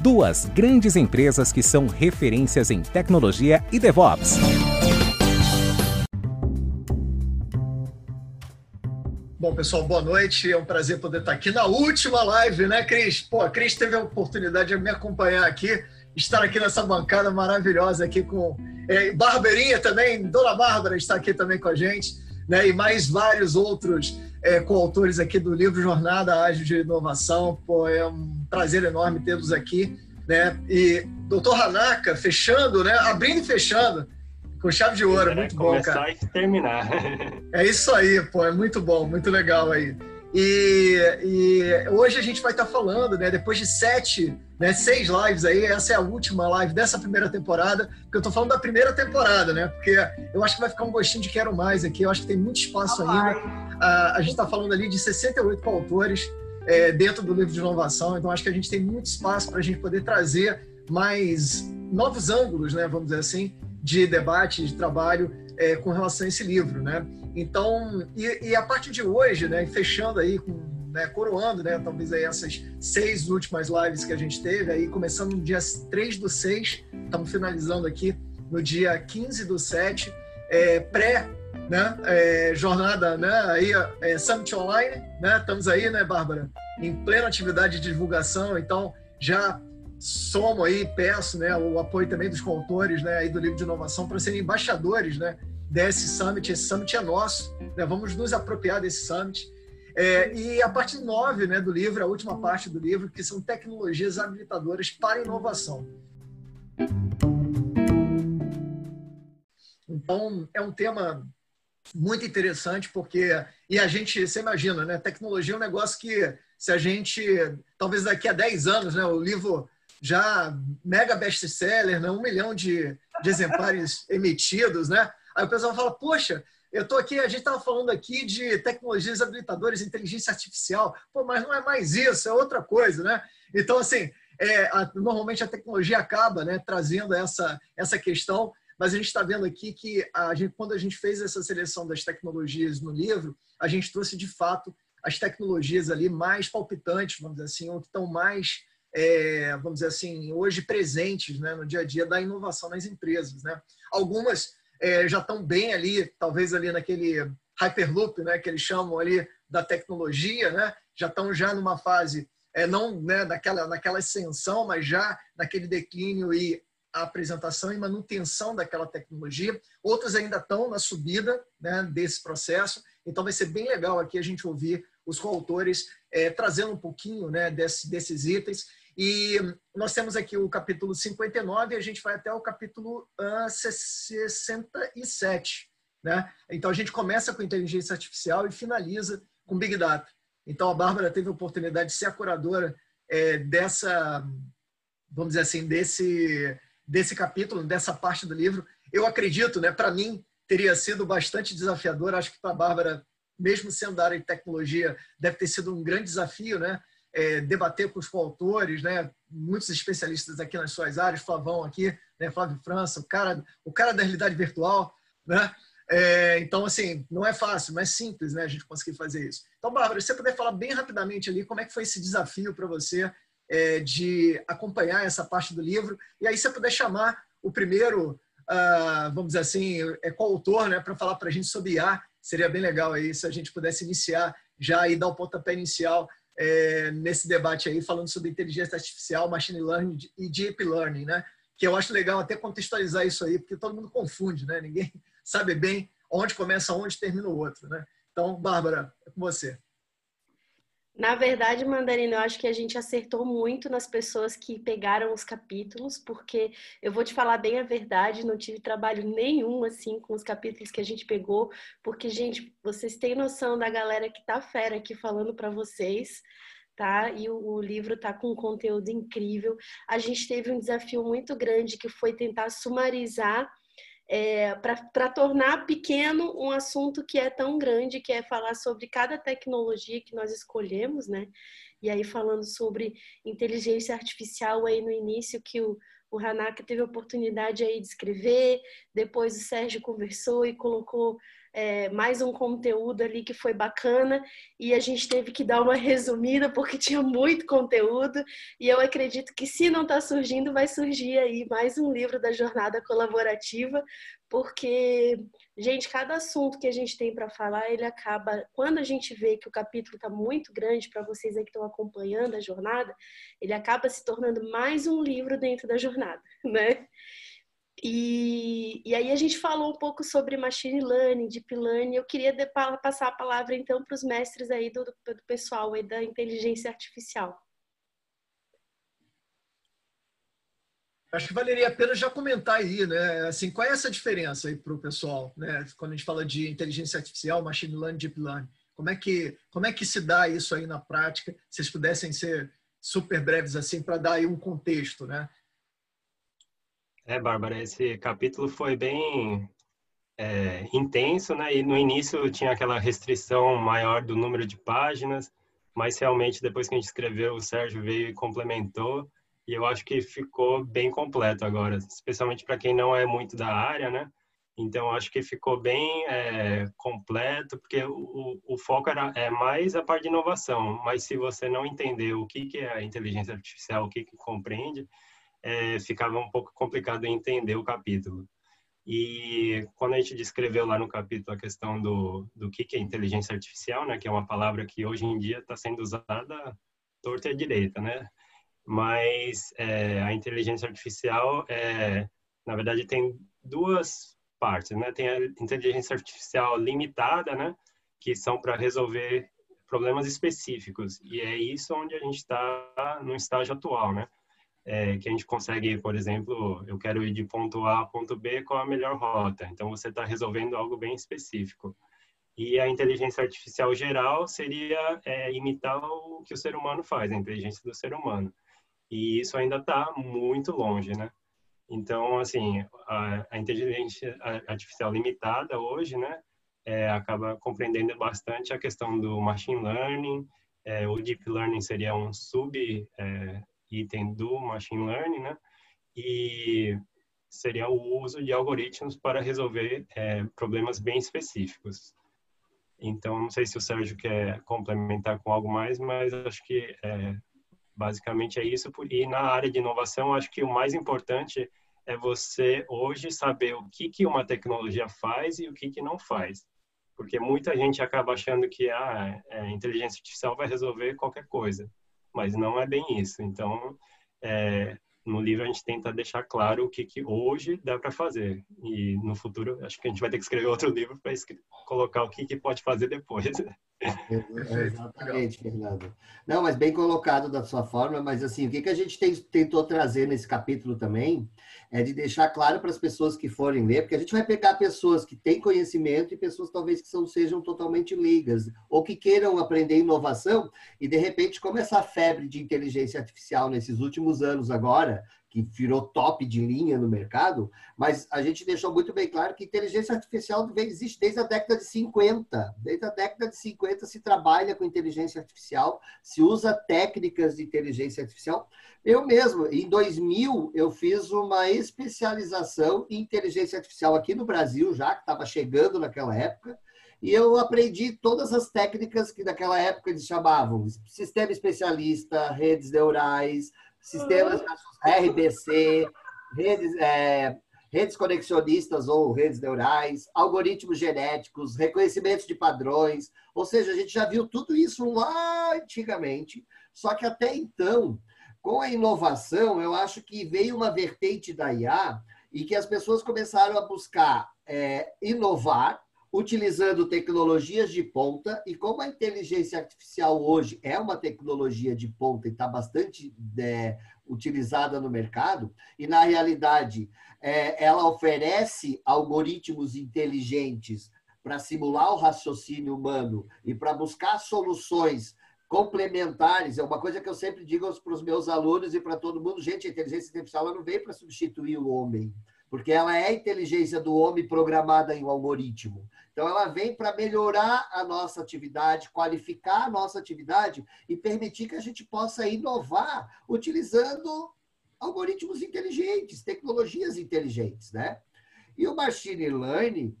duas grandes empresas que são referências em tecnologia e DevOps. Bom, pessoal, boa noite. É um prazer poder estar aqui na última live, né, Cris? Pô, a Cris teve a oportunidade de me acompanhar aqui, estar aqui nessa bancada maravilhosa aqui com é, Barberinha também, Dona Bárbara está aqui também com a gente, né? E mais vários outros é, coautores aqui do livro Jornada Ágil de Inovação. Pô, é um prazer enorme tê-los aqui. Né? E doutor Hanaka, fechando, né? abrindo e fechando, com chave de ouro. muito bom, cara. Começar e terminar. É isso aí, pô, é muito bom, muito legal aí. E, e, hoje a gente vai estar falando, né? Depois de sete, né, seis lives aí, essa é a última live dessa primeira temporada, porque eu tô falando da primeira temporada, né? Porque eu acho que vai ficar um gostinho de quero mais aqui, eu acho que tem muito espaço ainda. A, a gente está falando ali de 68 autores é, dentro do livro de inovação, então acho que a gente tem muito espaço para a gente poder trazer mais novos ângulos, né? Vamos dizer assim, de debate, de trabalho é, com relação a esse livro, né? Então, e, e, a partir de hoje, né, fechando aí com, né, coroando, né, talvez aí essas seis últimas lives que a gente teve, aí começando no dia 3 do 6, estamos finalizando aqui no dia 15 do 7, é, pré, né, é, jornada, né, aí, é, Summit Online, né, estamos aí, né, Bárbara, em plena atividade de divulgação, então já somo aí, peço, né, o apoio também dos coautores, né, aí do livro de inovação para serem embaixadores, né, desse summit. Esse summit é nosso, né? vamos nos apropriar desse summit. É, e a parte 9 né, do livro, a última parte do livro, que são tecnologias habilitadoras para inovação. Então, é um tema muito interessante, porque. E a gente, você imagina, né? Tecnologia é um negócio que, se a gente. Talvez daqui a 10 anos, né? O livro já mega best-seller, né? um milhão de, de exemplares emitidos, né? Aí o pessoal fala, poxa, eu estou aqui, a gente estava falando aqui de tecnologias habilitadoras, inteligência artificial, pô, mas não é mais isso, é outra coisa, né? Então, assim, é, a, normalmente a tecnologia acaba né, trazendo essa, essa questão, mas a gente está vendo aqui que a gente, quando a gente fez essa seleção das tecnologias no livro, a gente trouxe de fato as tecnologias ali mais palpitantes, vamos dizer assim, ou que estão mais, é, vamos dizer assim, hoje presentes né, no dia a dia da inovação nas empresas. Né? Algumas é, já estão bem ali, talvez ali naquele hyperloop, né, que eles chamam ali da tecnologia, né, já estão já numa fase é, não né, naquela, naquela ascensão, mas já naquele declínio e apresentação e manutenção daquela tecnologia. Outras ainda estão na subida né, desse processo. Então vai ser bem legal aqui a gente ouvir os coautores é, trazendo um pouquinho né, desse, desses itens e nós temos aqui o capítulo 59 e a gente vai até o capítulo uh, 67. Né? Então a gente começa com inteligência artificial e finaliza com Big Data. Então a Bárbara teve a oportunidade de ser a curadora é, dessa, vamos dizer assim, desse, desse capítulo, dessa parte do livro. Eu acredito, né, para mim, teria sido bastante desafiador. Acho que para a Bárbara, mesmo sendo da área de tecnologia, deve ter sido um grande desafio, né? É, debater com os coautores, né? muitos especialistas aqui nas suas áreas, Flavão aqui, né? Flávio França, o cara, o cara da realidade virtual. Né? É, então, assim, não é fácil, não é simples né, a gente conseguir fazer isso. Então, Bárbara, se você puder falar bem rapidamente ali como é que foi esse desafio para você é, de acompanhar essa parte do livro, e aí você puder chamar o primeiro, uh, vamos dizer assim, é coautor, né, para falar para a gente sobre IA, seria bem legal aí se a gente pudesse iniciar já e dar o pontapé inicial é, nesse debate aí, falando sobre inteligência artificial, machine learning e deep learning, né? Que eu acho legal até contextualizar isso aí, porque todo mundo confunde, né? Ninguém sabe bem onde começa onde termina o outro, né? Então, Bárbara, é com você. Na verdade, Mandarina, eu acho que a gente acertou muito nas pessoas que pegaram os capítulos, porque eu vou te falar bem a verdade, não tive trabalho nenhum assim com os capítulos que a gente pegou, porque gente, vocês têm noção da galera que tá fera aqui falando para vocês, tá? E o, o livro tá com um conteúdo incrível. A gente teve um desafio muito grande que foi tentar sumarizar é, para tornar pequeno um assunto que é tão grande, que é falar sobre cada tecnologia que nós escolhemos, né? E aí falando sobre inteligência artificial aí no início que o, o Hanaka teve a oportunidade aí de escrever, depois o Sérgio conversou e colocou é, mais um conteúdo ali que foi bacana e a gente teve que dar uma resumida porque tinha muito conteúdo e eu acredito que se não está surgindo vai surgir aí mais um livro da jornada colaborativa porque gente cada assunto que a gente tem para falar ele acaba quando a gente vê que o capítulo está muito grande para vocês aí que estão acompanhando a jornada ele acaba se tornando mais um livro dentro da jornada né e, e aí a gente falou um pouco sobre machine learning, deep learning. Eu queria de, passar a palavra então para os mestres aí do, do pessoal aí da inteligência artificial. Acho que valeria a pena já comentar aí, né? Assim, qual é essa diferença aí para o pessoal, né? Quando a gente fala de inteligência artificial, machine learning, deep learning, como é que como é que se dá isso aí na prática? Se vocês pudessem ser super breves assim para dar aí um contexto, né? É, Bárbara, esse capítulo foi bem é, intenso, né? E no início tinha aquela restrição maior do número de páginas, mas realmente depois que a gente escreveu, o Sérgio veio e complementou, e eu acho que ficou bem completo agora, especialmente para quem não é muito da área, né? Então, acho que ficou bem é, completo, porque o, o, foco era, é mais a parte de inovação, mas se você não entender o que, que é a inteligência artificial, o que, que compreende, é, ficava um pouco complicado entender o capítulo. E quando a gente descreveu lá no capítulo a questão do, do que, que é inteligência artificial, né, que é uma palavra que hoje em dia está sendo usada torta e à direita, né? Mas é, a inteligência artificial, é, na verdade, tem duas partes, né? Tem a inteligência artificial limitada, né? Que são para resolver problemas específicos. E é isso onde a gente está no estágio atual, né? É, que a gente consegue, por exemplo, eu quero ir de ponto A a ponto B, qual a melhor rota? Então, você está resolvendo algo bem específico. E a inteligência artificial geral seria é, imitar o que o ser humano faz, a inteligência do ser humano. E isso ainda está muito longe, né? Então, assim, a, a inteligência artificial limitada hoje, né, é, acaba compreendendo bastante a questão do machine learning, é, o deep learning seria um sub é, item do machine learning, né? E seria o uso de algoritmos para resolver é, problemas bem específicos. Então, não sei se o Sérgio quer complementar com algo mais, mas acho que é, basicamente é isso. E na área de inovação, acho que o mais importante é você hoje saber o que, que uma tecnologia faz e o que, que não faz. Porque muita gente acaba achando que ah, a é, inteligência artificial vai resolver qualquer coisa mas não é bem isso. Então, é, no livro a gente tenta deixar claro o que, que hoje dá para fazer. E no futuro, acho que a gente vai ter que escrever outro livro para colocar o que, que pode fazer depois. É, exatamente, Fernando. Não, mas bem colocado da sua forma, mas assim, o que, que a gente tem, tentou trazer nesse capítulo também é de deixar claro para as pessoas que forem ler, porque a gente vai pegar pessoas que têm conhecimento e pessoas talvez que são, sejam totalmente leigas, ou que queiram aprender inovação, e de repente, como essa febre de inteligência artificial nesses últimos anos agora, que virou top de linha no mercado, mas a gente deixou muito bem claro que inteligência artificial existe desde a década de 50. Desde a década de 50 se trabalha com inteligência artificial, se usa técnicas de inteligência artificial. Eu mesmo, em 2000, eu fiz uma especialização em inteligência artificial aqui no Brasil, já que estava chegando naquela época, e eu aprendi todas as técnicas que naquela época eles chamavam sistema especialista, redes neurais, sistemas RBC, redes, é, redes conexionistas ou redes neurais, algoritmos genéticos, reconhecimento de padrões. Ou seja, a gente já viu tudo isso lá antigamente, só que até então, com a inovação, eu acho que veio uma vertente da IA e que as pessoas começaram a buscar é, inovar utilizando tecnologias de ponta, e como a inteligência artificial hoje é uma tecnologia de ponta e está bastante é, utilizada no mercado, e na realidade é, ela oferece algoritmos inteligentes para simular o raciocínio humano e para buscar soluções complementares. É uma coisa que eu sempre digo para os meus alunos e para todo mundo: gente, a inteligência artificial não veio para substituir o homem, porque ela é a inteligência do homem programada em um algoritmo. Então, ela vem para melhorar a nossa atividade, qualificar a nossa atividade e permitir que a gente possa inovar utilizando algoritmos inteligentes, tecnologias inteligentes, né? E o machine learning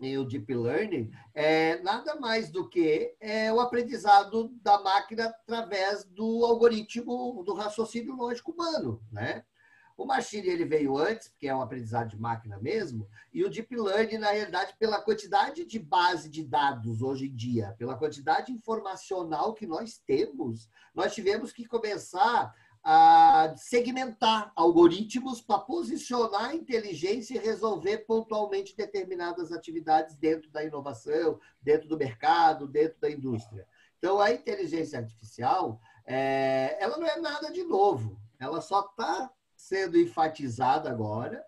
e o deep learning é nada mais do que é, o aprendizado da máquina através do algoritmo do raciocínio lógico humano, né? O machine ele veio antes, porque é um aprendizado de máquina mesmo, e o deep learning, na realidade, pela quantidade de base de dados hoje em dia, pela quantidade informacional que nós temos, nós tivemos que começar a segmentar algoritmos para posicionar a inteligência e resolver pontualmente determinadas atividades dentro da inovação, dentro do mercado, dentro da indústria. Então, a inteligência artificial, é, ela não é nada de novo, ela só está sendo enfatizada agora,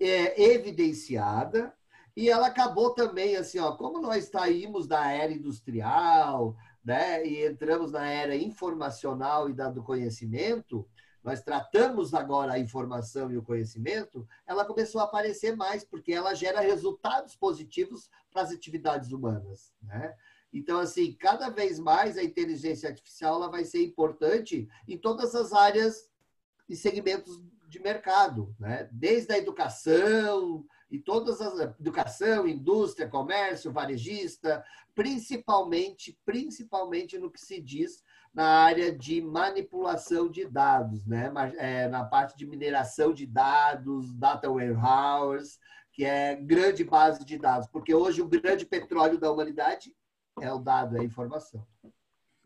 é, evidenciada, e ela acabou também, assim, ó, como nós saímos da era industrial, né, e entramos na era informacional e da, do conhecimento, nós tratamos agora a informação e o conhecimento, ela começou a aparecer mais, porque ela gera resultados positivos para as atividades humanas. Né? Então, assim, cada vez mais a inteligência artificial ela vai ser importante em todas as áreas e segmentos de mercado, né? desde a educação, e todas as educação, indústria, comércio, varejista, principalmente, principalmente no que se diz na área de manipulação de dados, né? É, na parte de mineração de dados, data warehouse, que é grande base de dados, porque hoje o grande petróleo da humanidade é o dado, é a informação.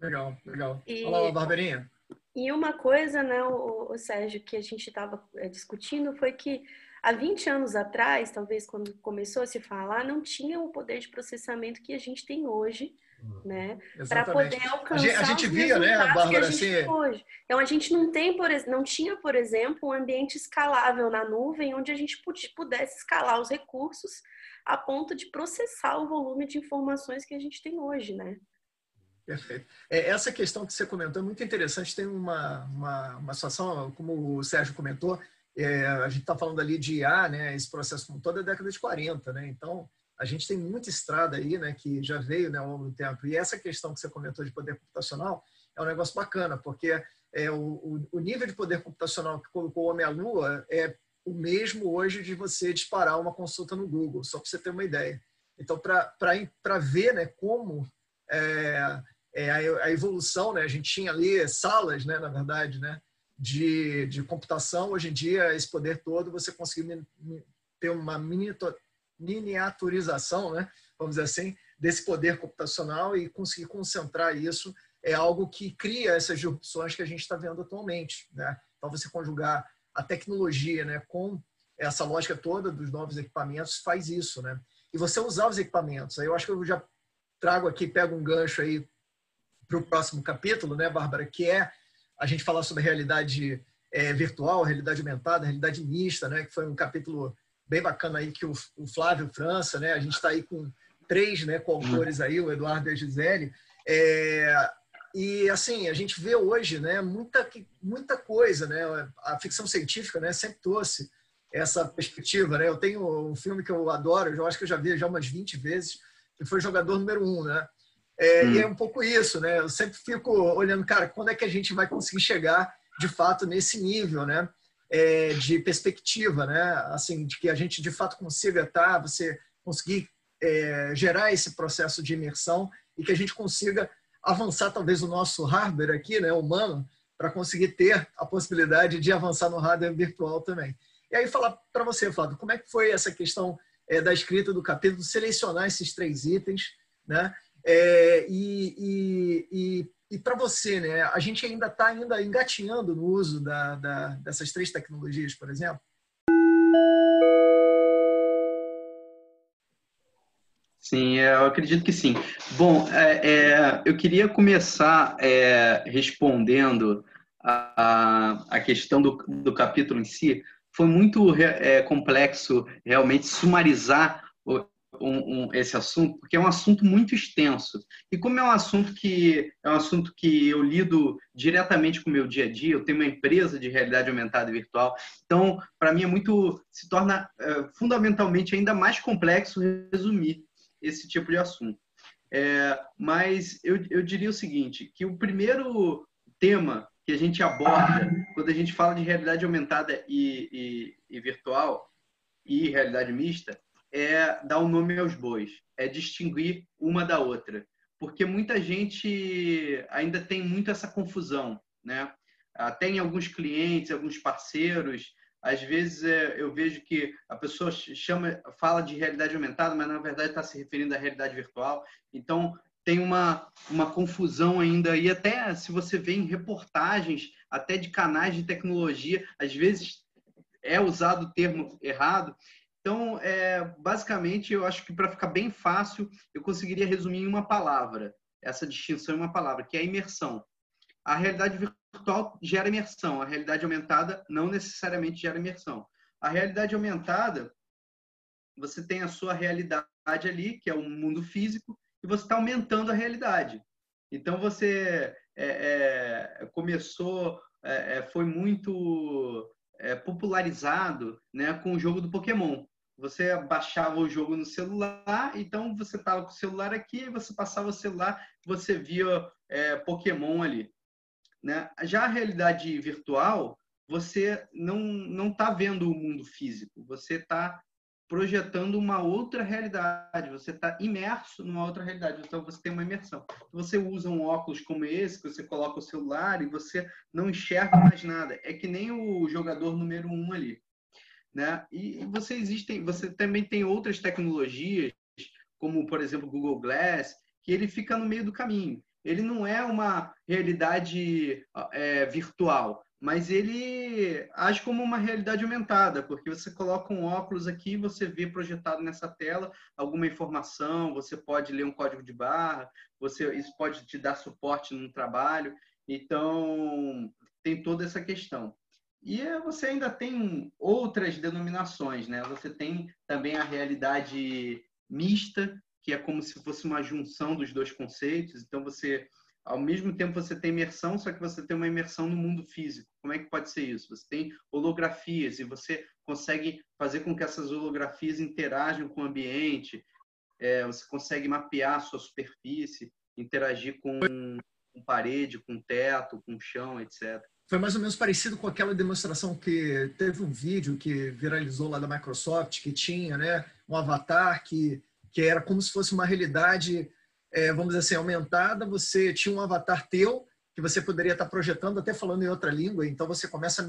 Legal, legal. E... Olá, Barberinha. E uma coisa, né, o, o Sérgio, que a gente estava é, discutindo foi que Há 20 anos atrás, talvez quando começou a se falar, não tinha o poder de processamento que a gente tem hoje, uhum. né? Para poder alcançar. A gente, a gente via, né, Bárbara? Assim... Hoje. Então a gente não tem, por não tinha, por exemplo, um ambiente escalável na nuvem onde a gente pudesse escalar os recursos a ponto de processar o volume de informações que a gente tem hoje, né? Perfeito. É, essa questão que você comentou é muito interessante. Tem uma, uma, uma situação, como o Sérgio comentou, é, a gente está falando ali de IA, né, esse processo com toda a década de 40, né? Então, a gente tem muita estrada aí, né, que já veio né, ao longo do tempo. E essa questão que você comentou de poder computacional é um negócio bacana, porque é, o, o nível de poder computacional que colocou o homem à lua é o mesmo hoje de você disparar uma consulta no Google, só para você ter uma ideia. Então, para ver né, como é, é, a, evolução, né, a gente tinha ali salas, né, na verdade, né, de, de computação, hoje em dia, esse poder todo, você conseguir ter uma miniaturização, né, vamos dizer assim, desse poder computacional e conseguir concentrar isso é algo que cria essas disrupções que a gente está vendo atualmente. Né? Então, você conjugar a tecnologia né, com essa lógica toda dos novos equipamentos faz isso. Né? E você usar os equipamentos. Aí eu acho que eu já trago aqui, pego um gancho aí para o próximo capítulo, né, Bárbara, que é a gente falar sobre realidade é, virtual, realidade aumentada, realidade mista, né? Que foi um capítulo bem bacana aí que o, o Flávio França, né? A gente está aí com três, né, coautores aí, o Eduardo e a Gisele. É, e assim, a gente vê hoje, né, muita muita coisa, né? A ficção científica, né, sempre trouxe essa perspectiva, né? Eu tenho um filme que eu adoro, eu acho que eu já vi já umas 20 vezes, foi Jogador Número Um, né? É, hum. E é um pouco isso, né? Eu sempre fico olhando, cara, quando é que a gente vai conseguir chegar de fato nesse nível, né? É, de perspectiva, né? Assim, de que a gente de fato consiga tá, você conseguir é, gerar esse processo de imersão e que a gente consiga avançar talvez o nosso hardware aqui, né, humano, para conseguir ter a possibilidade de avançar no hardware virtual também. E aí falar para você, Flávio, como é que foi essa questão é, da escrita do capítulo, selecionar esses três itens, né? É, e e, e, e para você, né, a gente ainda está ainda engatinhando no uso da, da, dessas três tecnologias, por exemplo? Sim, eu acredito que sim. Bom, é, é, eu queria começar é, respondendo a, a questão do, do capítulo em si. Foi muito é, complexo realmente sumarizar um, um, esse assunto, porque é um assunto muito extenso. E como é um assunto que é um assunto que eu lido diretamente com o meu dia a dia, eu tenho uma empresa de realidade aumentada e virtual, então para mim é muito se torna é, fundamentalmente ainda mais complexo resumir esse tipo de assunto. É, mas eu, eu diria o seguinte, que o primeiro tema que a gente aborda quando a gente fala de realidade aumentada e, e, e virtual e realidade mista é dar o um nome aos bois, é distinguir uma da outra, porque muita gente ainda tem muito essa confusão, né? Até em alguns clientes, alguns parceiros, às vezes é, eu vejo que a pessoa chama, fala de realidade aumentada, mas na verdade está se referindo à realidade virtual. Então tem uma, uma confusão ainda e até se você vê em reportagens, até de canais de tecnologia, às vezes é usado o termo errado. Então, é, basicamente, eu acho que para ficar bem fácil, eu conseguiria resumir em uma palavra, essa distinção em uma palavra, que é a imersão. A realidade virtual gera imersão, a realidade aumentada não necessariamente gera imersão. A realidade aumentada, você tem a sua realidade ali, que é o mundo físico, e você está aumentando a realidade. Então, você é, é, começou, é, é foi muito é, popularizado né, com o jogo do Pokémon você baixava o jogo no celular, então você estava com o celular aqui, você passava o celular, você via é, Pokémon ali. Né? Já a realidade virtual, você não não está vendo o mundo físico, você está projetando uma outra realidade, você está imerso numa outra realidade, então você tem uma imersão. Você usa um óculos como esse, que você coloca o celular e você não enxerga mais nada. É que nem o jogador número um ali. Né? E você existem, você também tem outras tecnologias, como por exemplo o Google Glass, que ele fica no meio do caminho. Ele não é uma realidade é, virtual, mas ele age como uma realidade aumentada, porque você coloca um óculos aqui, você vê projetado nessa tela alguma informação, você pode ler um código de barra, você isso pode te dar suporte no trabalho. Então tem toda essa questão. E você ainda tem outras denominações, né? Você tem também a realidade mista, que é como se fosse uma junção dos dois conceitos. Então você, ao mesmo tempo, você tem imersão, só que você tem uma imersão no mundo físico. Como é que pode ser isso? Você tem holografias e você consegue fazer com que essas holografias interajam com o ambiente. É, você consegue mapear a sua superfície, interagir com, com parede, com teto, com chão, etc foi mais ou menos parecido com aquela demonstração que teve um vídeo que viralizou lá da Microsoft, que tinha né, um avatar que, que era como se fosse uma realidade, é, vamos dizer assim, aumentada. Você tinha um avatar teu que você poderia estar projetando, até falando em outra língua. Então você começa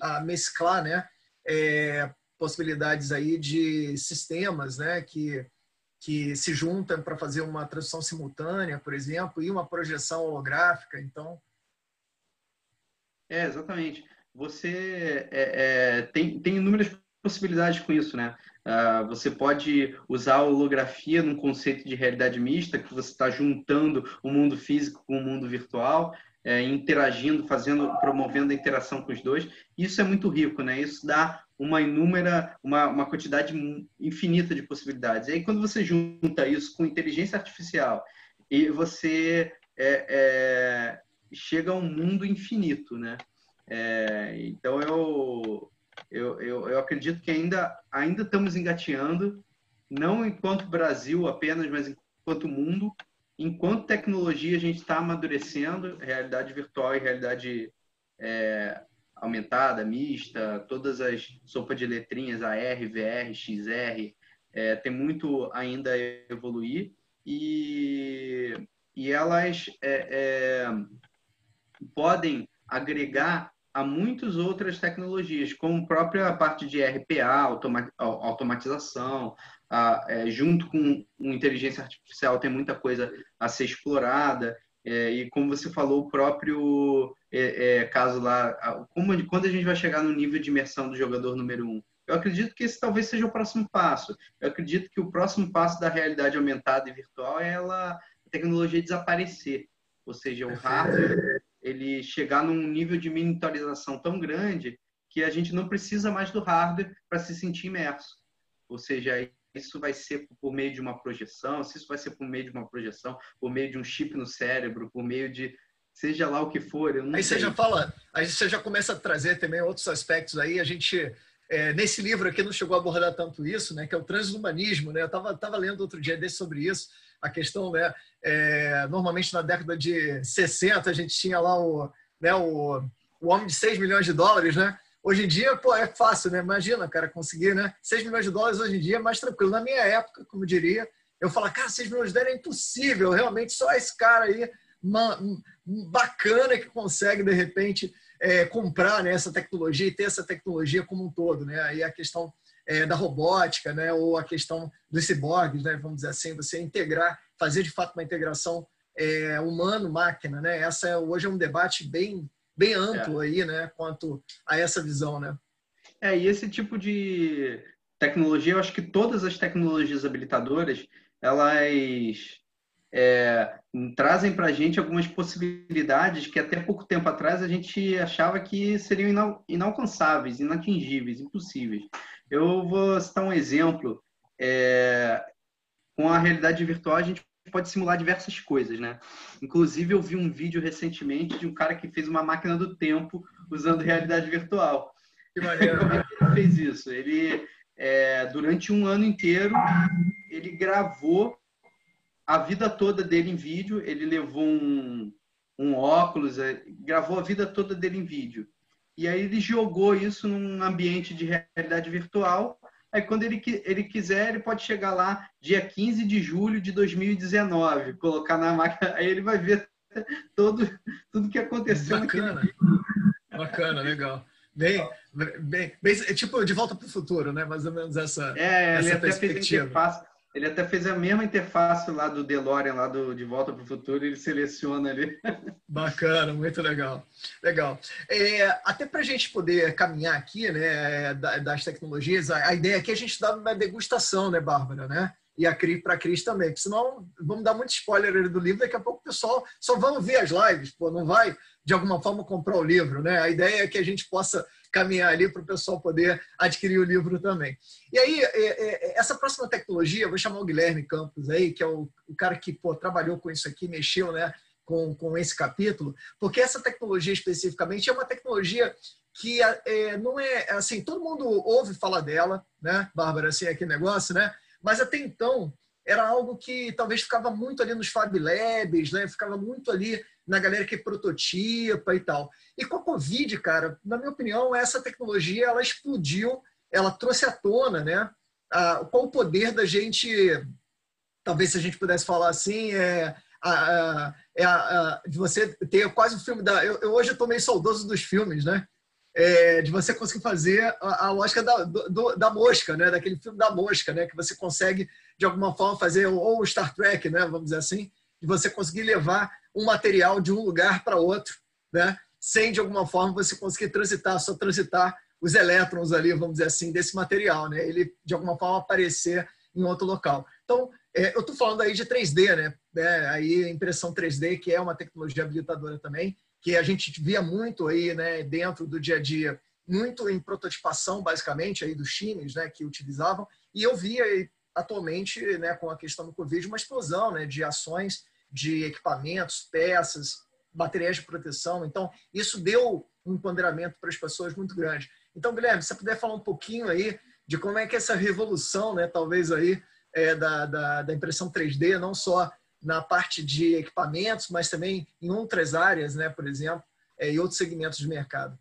a, a mesclar né, é, possibilidades aí de sistemas né, que, que se juntam para fazer uma tradução simultânea, por exemplo, e uma projeção holográfica. Então, é, exatamente. Você é, é, tem, tem inúmeras possibilidades com isso, né? Uh, você pode usar a holografia num conceito de realidade mista, que você está juntando o mundo físico com o mundo virtual, é, interagindo, fazendo, promovendo a interação com os dois. Isso é muito rico, né? Isso dá uma inúmera, uma, uma quantidade infinita de possibilidades. E aí, quando você junta isso com inteligência artificial e você é, é chega a um mundo infinito, né? É, então eu, eu, eu, eu, acredito que ainda, ainda estamos engateando, não enquanto Brasil apenas, mas enquanto mundo. Enquanto tecnologia a gente está amadurecendo, realidade virtual e realidade é, aumentada, mista, todas as sopas de letrinhas, AR, VR, XR, é, tem muito ainda a evoluir e, e elas é, é podem agregar a muitas outras tecnologias, como a própria parte de RPA, automatização, a, é, junto com, inteligência artificial tem muita coisa a ser explorada, é, e como você falou, o próprio é, é caso lá, como, quando a gente vai chegar no nível de imersão do jogador número um? Eu acredito que esse talvez seja o próximo passo. Eu acredito que o próximo passo da realidade aumentada e virtual é ela, a tecnologia desaparecer. Ou seja, o hardware ele chegar num nível de miniaturização tão grande que a gente não precisa mais do hardware para se sentir imerso. Ou seja, isso vai ser por meio de uma projeção, se isso vai ser por meio de uma projeção, por meio de um chip no cérebro, por meio de seja lá o que for. aí sei. você já fala, aí você já começa a trazer também outros aspectos aí. A gente é, nesse livro aqui não chegou a abordar tanto isso, né? Que é o transhumanismo, né? Eu estava tava lendo outro dia desse sobre isso, a questão, né? É, normalmente na década de 60 a gente tinha lá o, né? O, o homem de 6 milhões de dólares, né? Hoje em dia, pô, é fácil, né? Imagina, cara, conseguir, né? 6 milhões de dólares hoje em dia é mais tranquilo. Na minha época, como eu diria, eu falo, cara, 6 milhões de dólares é impossível. Realmente, só esse cara aí, bacana, que consegue, de repente, é, comprar né, essa tecnologia e ter essa tecnologia como um todo. Né? Aí a questão é, da robótica, né? ou a questão dos ciborgues, né? vamos dizer assim, você integrar, fazer de fato uma integração é, humano-máquina. Né? Essa é, hoje é um debate bem bem amplo é. aí, né, quanto a essa visão, né? É, e esse tipo de tecnologia, eu acho que todas as tecnologias habilitadoras, elas é, trazem para a gente algumas possibilidades que até pouco tempo atrás a gente achava que seriam inal inalcançáveis, inatingíveis, impossíveis. Eu vou citar um exemplo. É, com a realidade virtual, a gente pode simular diversas coisas, né? Inclusive, eu vi um vídeo recentemente de um cara que fez uma máquina do tempo usando realidade virtual. Que maneiro. Como é que ele fez isso? Ele, é, durante um ano inteiro, ele gravou a vida toda dele em vídeo. Ele levou um, um óculos, é, gravou a vida toda dele em vídeo. E aí ele jogou isso num ambiente de realidade virtual Aí, quando ele, ele quiser, ele pode chegar lá dia 15 de julho de 2019, colocar na máquina, aí ele vai ver todo, tudo que aconteceu. Bacana, bacana, legal. Bem, bem, bem, tipo, de volta para o futuro, né? Mais ou menos essa, é, essa perspectiva. Ele até fez a mesma interface lá do DeLorean, lá do De Volta para o Futuro, ele seleciona ali. Bacana, muito legal. Legal. É, até para a gente poder caminhar aqui, né, das tecnologias, a, ideia aqui é a gente dar uma degustação, né, Bárbara, né? E a Cris para a Cris também, porque senão vamos dar muito spoiler do livro, daqui a pouco o pessoal só vamos ver as lives, pô, não vai de alguma forma comprar o livro, né? A ideia é que a gente possa caminhar ali para o pessoal poder adquirir o livro também. E aí, é, é, é, essa próxima tecnologia, vou chamar o Guilherme Campos aí, que é o, cara que pô, trabalhou com isso aqui, mexeu né, com, com esse capítulo, porque essa tecnologia especificamente é uma tecnologia que é, não é assim, todo mundo ouve falar dela, né, Bárbara, assim, aquele negócio, né? Mas até então era algo que talvez ficava muito ali nos Fab Labs, né? Ficava muito ali na galera que prototipa e tal. E com a Covid, cara, na minha opinião, essa tecnologia ela explodiu, ela trouxe à tona, né? A, qual o poder da gente, talvez se a gente pudesse falar assim, é, a, a, é a, de você ter quase o filme da. Eu, eu hoje estou meio saudoso dos filmes, né? É, de você conseguir fazer a, a lógica da, do, da mosca, né? Daquele filme da mosca, né? Que você consegue de alguma forma fazer ou Star Trek, né? Vamos dizer assim, de você conseguir levar um material de um lugar para outro, né? sem de alguma forma você conseguir transitar, só transitar os elétrons ali, vamos dizer assim, desse material, né? ele de alguma forma aparecer em outro local. Então, é, eu estou falando aí de 3D, né? É, aí impressão 3D, que é uma tecnologia habilitadora também, que a gente via muito aí, né, dentro do dia a dia, muito em prototipação, basicamente, aí dos times, né, que utilizavam, e eu via atualmente, né, com a questão do Covid, uma explosão, né, de ações de equipamentos, peças, materiais de proteção. Então, isso deu um empoderamento para as pessoas muito grande. Então, Guilherme, se você puder falar um pouquinho aí de como é que essa revolução, né, talvez aí, é, da, da, da impressão 3D, não só na parte de equipamentos, mas também em outras áreas, né, por exemplo, é, e outros segmentos de mercado.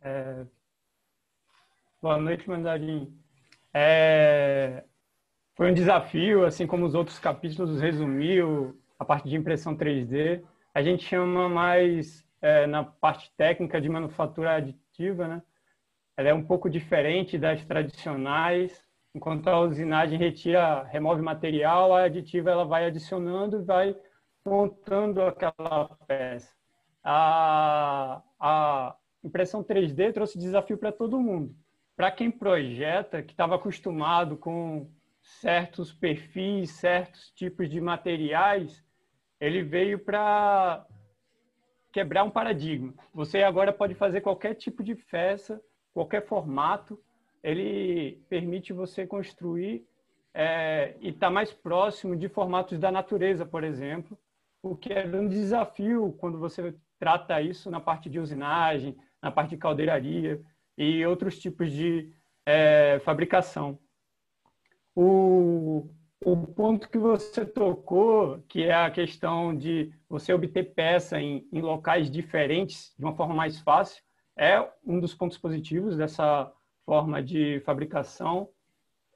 É... Boa noite, Mandarim. É... Foi um desafio, assim como os outros capítulos resumiu, a parte de impressão 3D. A gente chama mais é, na parte técnica de manufatura aditiva, né? Ela é um pouco diferente das tradicionais. Enquanto a usinagem retira, remove material, a aditiva ela vai adicionando e vai montando aquela peça. A, a impressão 3D trouxe desafio para todo mundo. Para quem projeta, que estava acostumado com certos perfis, certos tipos de materiais, ele veio para quebrar um paradigma. Você agora pode fazer qualquer tipo de festa, qualquer formato. Ele permite você construir é, e estar tá mais próximo de formatos da natureza, por exemplo, o que é um desafio quando você trata isso na parte de usinagem, na parte de caldeiraria e outros tipos de é, fabricação. O, o ponto que você tocou, que é a questão de você obter peça em, em locais diferentes de uma forma mais fácil, é um dos pontos positivos dessa forma de fabricação.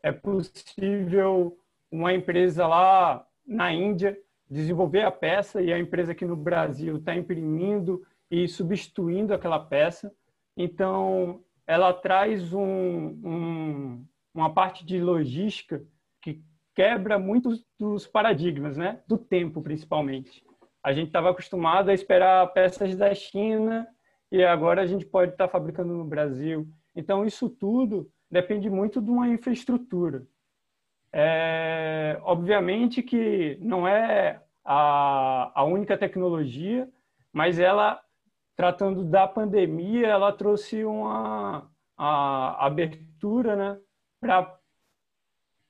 É possível uma empresa lá na Índia desenvolver a peça e a empresa aqui no Brasil está imprimindo e substituindo aquela peça. Então, ela traz um, um, uma parte de logística que quebra muitos dos paradigmas, né? Do tempo, principalmente. A gente estava acostumado a esperar peças da China e agora a gente pode estar tá fabricando no Brasil. Então, isso tudo depende muito de uma infraestrutura. É, obviamente que não é a, a única tecnologia, mas ela, tratando da pandemia, ela trouxe uma a abertura né, para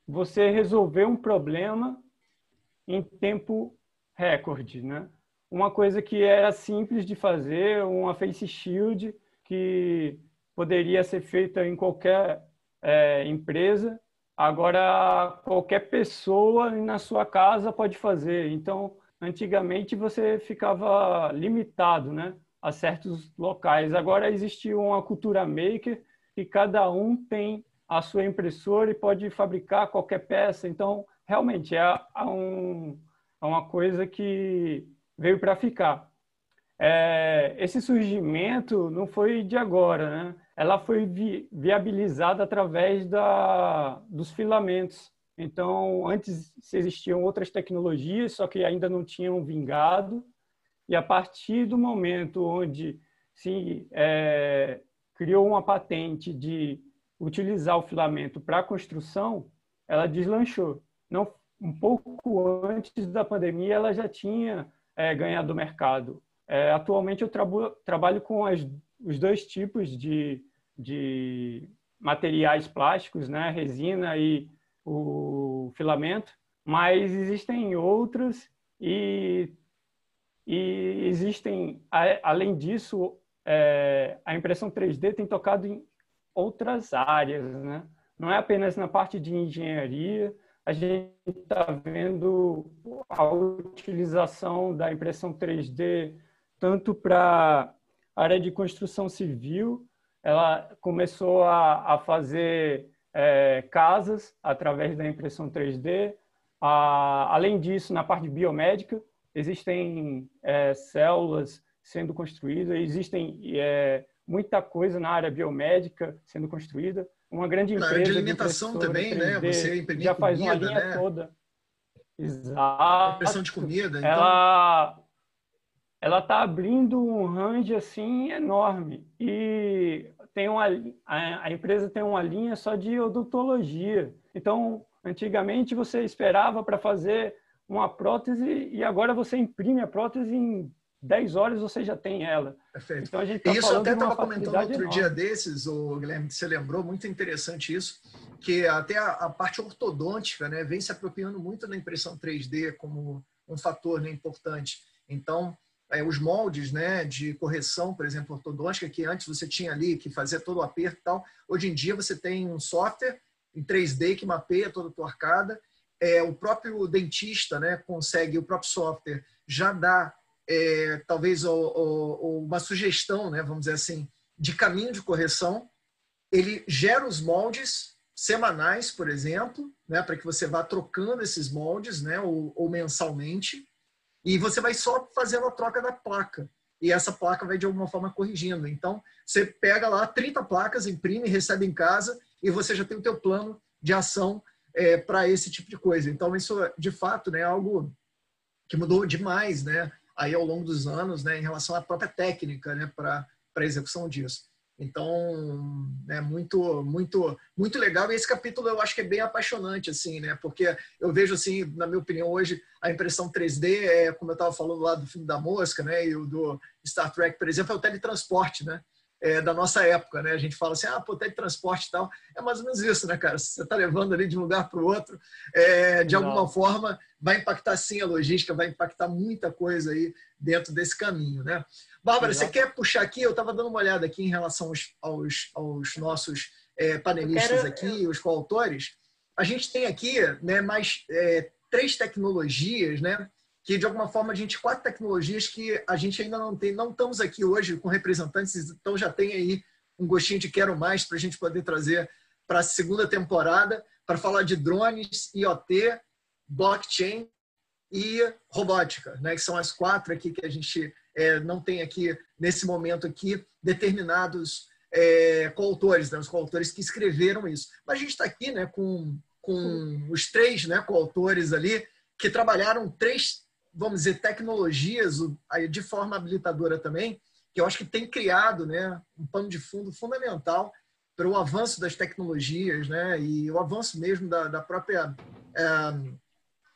você resolver um problema em tempo recorde, né? Uma coisa que era simples de fazer, uma face shield que poderia ser feita em qualquer é, empresa, agora qualquer pessoa na sua casa pode fazer. Então, antigamente você ficava limitado, né, a certos locais. Agora existe uma cultura maker que cada um tem a sua impressora e pode fabricar qualquer peça. Então, realmente, é, um, é uma coisa que veio para ficar. É, esse surgimento não foi de agora, né? Ela foi vi, viabilizada através da, dos filamentos. Então, antes existiam outras tecnologias, só que ainda não tinham vingado. E a partir do momento onde se é, criou uma patente de utilizar o filamento para construção, ela deslanchou. Não, um pouco antes da pandemia, ela já tinha é, ganhado mercado. É, atualmente, eu trabalho com as, os dois tipos de, de materiais plásticos, né? resina e o filamento, mas existem outros e, e existem, além disso, é, a impressão 3D tem tocado em outras áreas, né? Não é apenas na parte de engenharia, a gente está vendo a utilização da impressão 3D tanto para a área de construção civil, ela começou a, a fazer é, casas através da impressão 3D. A, além disso, na parte biomédica, existem é, células sendo construídas, existem é, muita coisa na área biomédica sendo construída. Uma grande empresa. Na área de alimentação também, 3D, né? Você já faz comida, uma linha né? toda. Exato. Impressão de comida. Então... Ela ela está abrindo um range assim enorme e tem uma a, a empresa tem uma linha só de odontologia. Então, antigamente você esperava para fazer uma prótese e agora você imprime a prótese em 10 horas você já tem ela. Perfeito. Então, a gente tá isso eu até estava comentando outro enorme. dia desses, o Guilherme, que você lembrou, muito interessante isso, que até a, a, parte ortodôntica né, vem se apropriando muito da impressão 3D como um fator né, importante. Então, é, os moldes né, de correção, por exemplo, ortodôntica, que antes você tinha ali que fazer todo o aperto e tal, hoje em dia você tem um software em 3D que mapeia toda a tua arcada, é, o próprio dentista né, consegue, o próprio software já dá é, talvez o, o, uma sugestão, né, vamos dizer assim, de caminho de correção. Ele gera os moldes semanais, por exemplo, né, para que você vá trocando esses moldes, né, ou, ou mensalmente, e você vai só fazendo a troca da placa. E essa placa vai de alguma forma corrigindo. Então, você pega lá 30 placas, imprime, recebe em casa e você já tem o teu plano de ação é, para esse tipo de coisa. Então, isso, de fato, né, é algo que mudou demais, né? aí ao longo dos anos, né, em relação à própria técnica, né, para a execução disso. Então, é muito, muito, muito legal. E esse capítulo eu acho que é bem apaixonante, assim, né? Porque eu vejo, assim, na minha opinião, hoje a impressão 3D é, como eu estava falando lá do filme da mosca, né? E o do Star Trek, por exemplo, é o teletransporte, né? É, da nossa época, né? A gente fala assim, ah, pô, teletransporte e tal. É mais ou menos isso, né, cara? Você está levando ali de um lugar para o outro, é, de alguma forma vai impactar sim a logística, vai impactar muita coisa aí dentro desse caminho, né? Bárbara, você quer puxar aqui? Eu estava dando uma olhada aqui em relação aos, aos, aos nossos é, panelistas quero... aqui, os coautores. A gente tem aqui né, mais é, três tecnologias, né? Que de alguma forma a gente quatro tecnologias que a gente ainda não tem, não estamos aqui hoje com representantes, então já tem aí um gostinho de quero mais para a gente poder trazer para a segunda temporada para falar de drones, IoT, blockchain e robótica, né? Que são as quatro aqui que a gente é, não tem aqui, nesse momento aqui, determinados é, coautores, né, os coautores que escreveram isso. Mas a gente está aqui né, com, com os três né, coautores ali, que trabalharam três, vamos dizer, tecnologias de forma habilitadora também, que eu acho que tem criado né, um pano de fundo fundamental para o avanço das tecnologias né, e o avanço mesmo da, da própria é,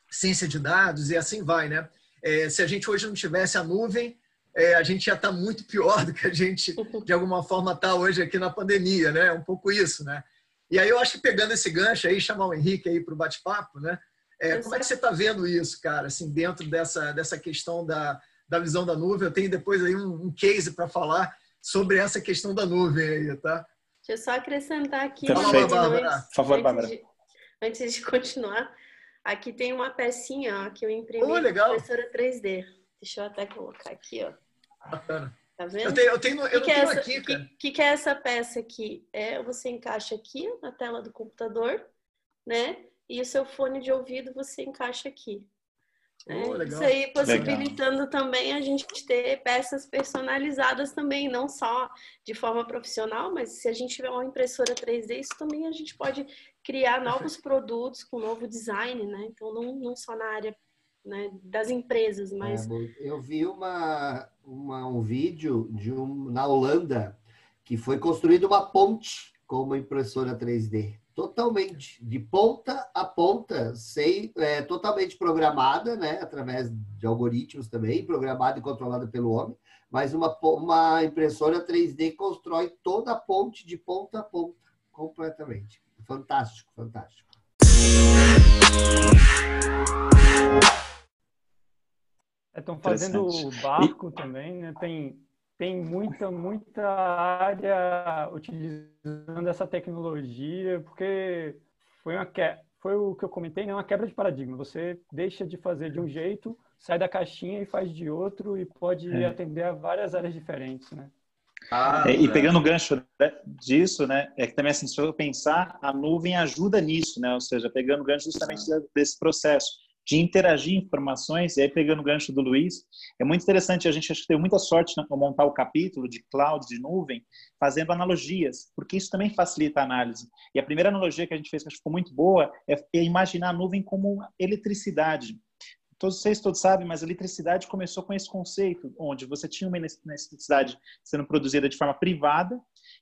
ciência de dados e assim vai. Né? É, se a gente hoje não tivesse a nuvem, é, a gente já está muito pior do que a gente, de alguma forma, está hoje aqui na pandemia, né? É um pouco isso, né? E aí eu acho que pegando esse gancho aí, chamar o Henrique aí para o bate-papo, né? É, como é que você está vendo isso, cara, assim, dentro dessa, dessa questão da, da visão da nuvem? Eu tenho depois aí um, um case para falar sobre essa questão da nuvem aí, tá? Deixa eu só acrescentar aqui. Perfeito. Bárbara. Por favor, Bárbara. Antes de, antes de continuar, aqui tem uma pecinha ó, que eu imprimi oh, legal. professora 3D. Deixa eu até colocar aqui, ó. Bacana. Tá vendo? Eu tenho, eu tenho, eu que, que, é essa, aqui, que, que, que é essa peça aqui? É, você encaixa aqui na tela do computador, né? E o seu fone de ouvido você encaixa aqui. Né? Oh, Isso aí possibilitando legal. também a gente ter peças personalizadas também, não só de forma profissional, mas se a gente tiver uma impressora 3D, isso também a gente pode criar novos produtos com novo design, né? Então, não, não só na área né, das empresas, mas... É, eu vi uma, uma, um vídeo de um, na Holanda que foi construída uma ponte com uma impressora 3D. Totalmente, de ponta a ponta, sem, é, totalmente programada, né, através de algoritmos também, programada e controlada pelo homem, mas uma, uma impressora 3D constrói toda a ponte de ponta a ponta, completamente. Fantástico, fantástico. Estão fazendo barco também, né? Tem, tem muita, muita área utilizando essa tecnologia, porque foi, uma que... foi o que eu comentei, né? uma quebra de paradigma. Você deixa de fazer de um jeito, sai da caixinha e faz de outro e pode é. atender a várias áreas diferentes, né? Ah, é, e pegando o gancho disso, né, é que também assim, se eu pensar, a nuvem ajuda nisso, né, ou seja, pegando o gancho justamente desse processo de interagir informações, e aí pegando o gancho do Luiz, é muito interessante, a gente acho que teve muita sorte ao montar o capítulo de cloud, de nuvem, fazendo analogias, porque isso também facilita a análise. E a primeira analogia que a gente fez, que acho que ficou muito boa, é, é imaginar a nuvem como eletricidade. Todos vocês todos sabem, mas a eletricidade começou com esse conceito, onde você tinha uma necessidade sendo produzida de forma privada,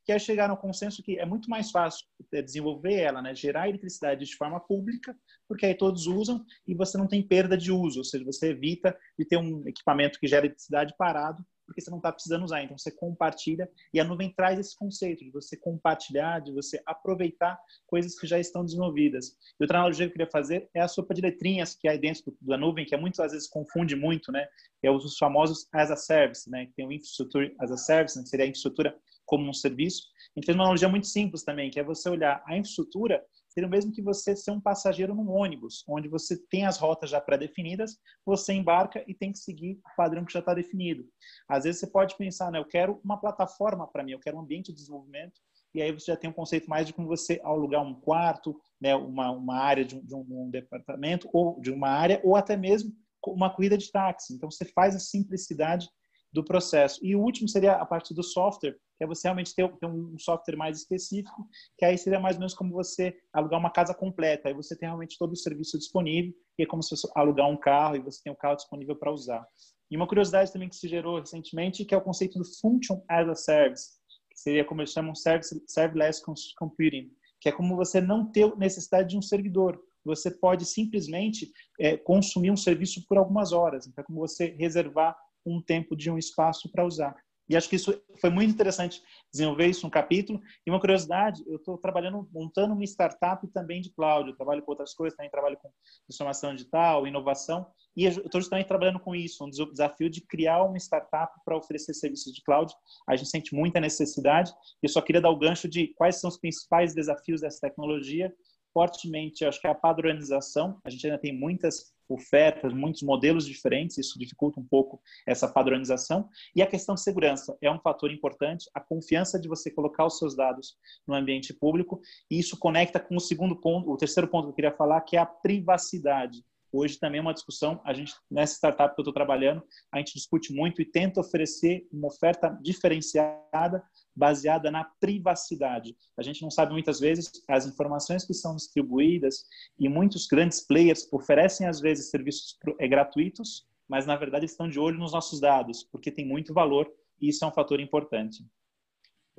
que aí chegaram ao consenso que é muito mais fácil é, desenvolver ela, né, gerar eletricidade de forma pública, porque aí todos usam e você não tem perda de uso, ou seja, você evita de ter um equipamento que gera eletricidade parado, porque você não está precisando usar. Então você compartilha e a nuvem traz esse conceito de você compartilhar, de você aproveitar coisas que já estão desenvolvidas. E outra analogia que eu queria fazer é a sopa de letrinhas que há dentro da nuvem, que é muitas vezes confunde muito, né? É os famosos as a service, né? Que tem o infrastructure as a service, né? que seria a infraestrutura como um serviço. A gente fez uma analogia muito simples também, que é você olhar a infraestrutura seria o mesmo que você ser um passageiro num ônibus, onde você tem as rotas já pré-definidas, você embarca e tem que seguir o padrão que já está definido. Às vezes você pode pensar, né, eu quero uma plataforma para mim, eu quero um ambiente de desenvolvimento, e aí você já tem um conceito mais de como você alugar um quarto, né, uma, uma área de um, de um departamento, ou de uma área, ou até mesmo uma corrida de táxi. Então você faz a simplicidade do processo. E o último seria a parte do software, que é você realmente ter, ter, um software mais específico, que aí seria mais ou menos como você alugar uma casa completa. Aí você tem realmente todo o serviço disponível, e é como se fosse alugar um carro e você tem o carro disponível para usar. E uma curiosidade também que se gerou recentemente, que é o conceito do Function as a Service, seria como eles chamam serverless computing, que é como você não ter necessidade de um servidor. Você pode simplesmente é, consumir um serviço por algumas horas. Então, é como você reservar um tempo de um espaço para usar. E acho que isso foi muito interessante desenvolver isso um capítulo. E uma curiosidade, eu estou trabalhando, montando uma startup também de cloud. Eu trabalho com outras coisas, também trabalho com transformação digital, inovação. E eu estou justamente trabalhando com isso, um desafio de criar uma startup para oferecer serviços de cloud. A gente sente muita necessidade. Eu só queria dar o gancho de quais são os principais desafios dessa tecnologia fortemente, acho que é a padronização. A gente ainda tem muitas ofertas, muitos modelos diferentes, isso dificulta um pouco essa padronização. E a questão de segurança é um fator importante, a confiança de você colocar os seus dados no ambiente público, e isso conecta com o segundo ponto, o terceiro ponto que eu queria falar, que é a privacidade. Hoje também é uma discussão, a gente nessa startup que eu estou trabalhando, a gente discute muito e tenta oferecer uma oferta diferenciada baseada na privacidade. A gente não sabe muitas vezes as informações que são distribuídas e muitos grandes players oferecem às vezes serviços é, gratuitos, mas na verdade estão de olho nos nossos dados, porque tem muito valor e isso é um fator importante.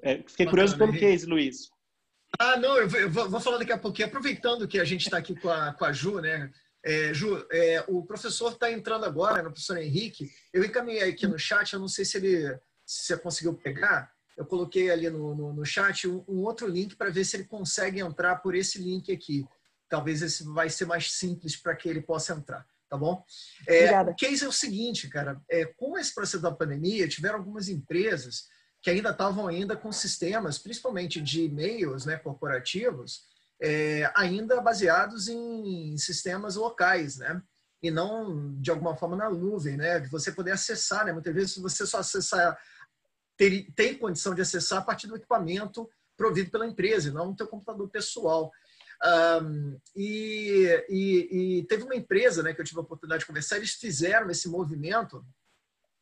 É, fiquei curioso pelo case, Luiz. Ah, não, eu vou, vou falar daqui a pouquinho. Aproveitando que a gente está aqui com a, com a Ju, né? É, Ju, é, o professor está entrando agora, né, o professor Henrique. Eu encaminhei aqui no chat, eu não sei se ele se você conseguiu pegar. Eu coloquei ali no, no, no chat um, um, outro link para ver se ele consegue entrar por esse link aqui. Talvez esse vai ser mais simples para que ele possa entrar, tá bom? É, o case é o seguinte, cara. É, com esse processo da pandemia, tiveram algumas empresas que ainda estavam ainda com sistemas, principalmente de e-mails né, corporativos, é, ainda baseados em sistemas locais, né? E não de alguma forma na nuvem, né? De você poder acessar, né? Muitas vezes você só acessar ter, tem condição de acessar a partir do equipamento provido pela empresa, não no teu computador pessoal. Um, e, e, e, teve uma empresa, né, que eu tive a oportunidade de conversar, eles fizeram esse movimento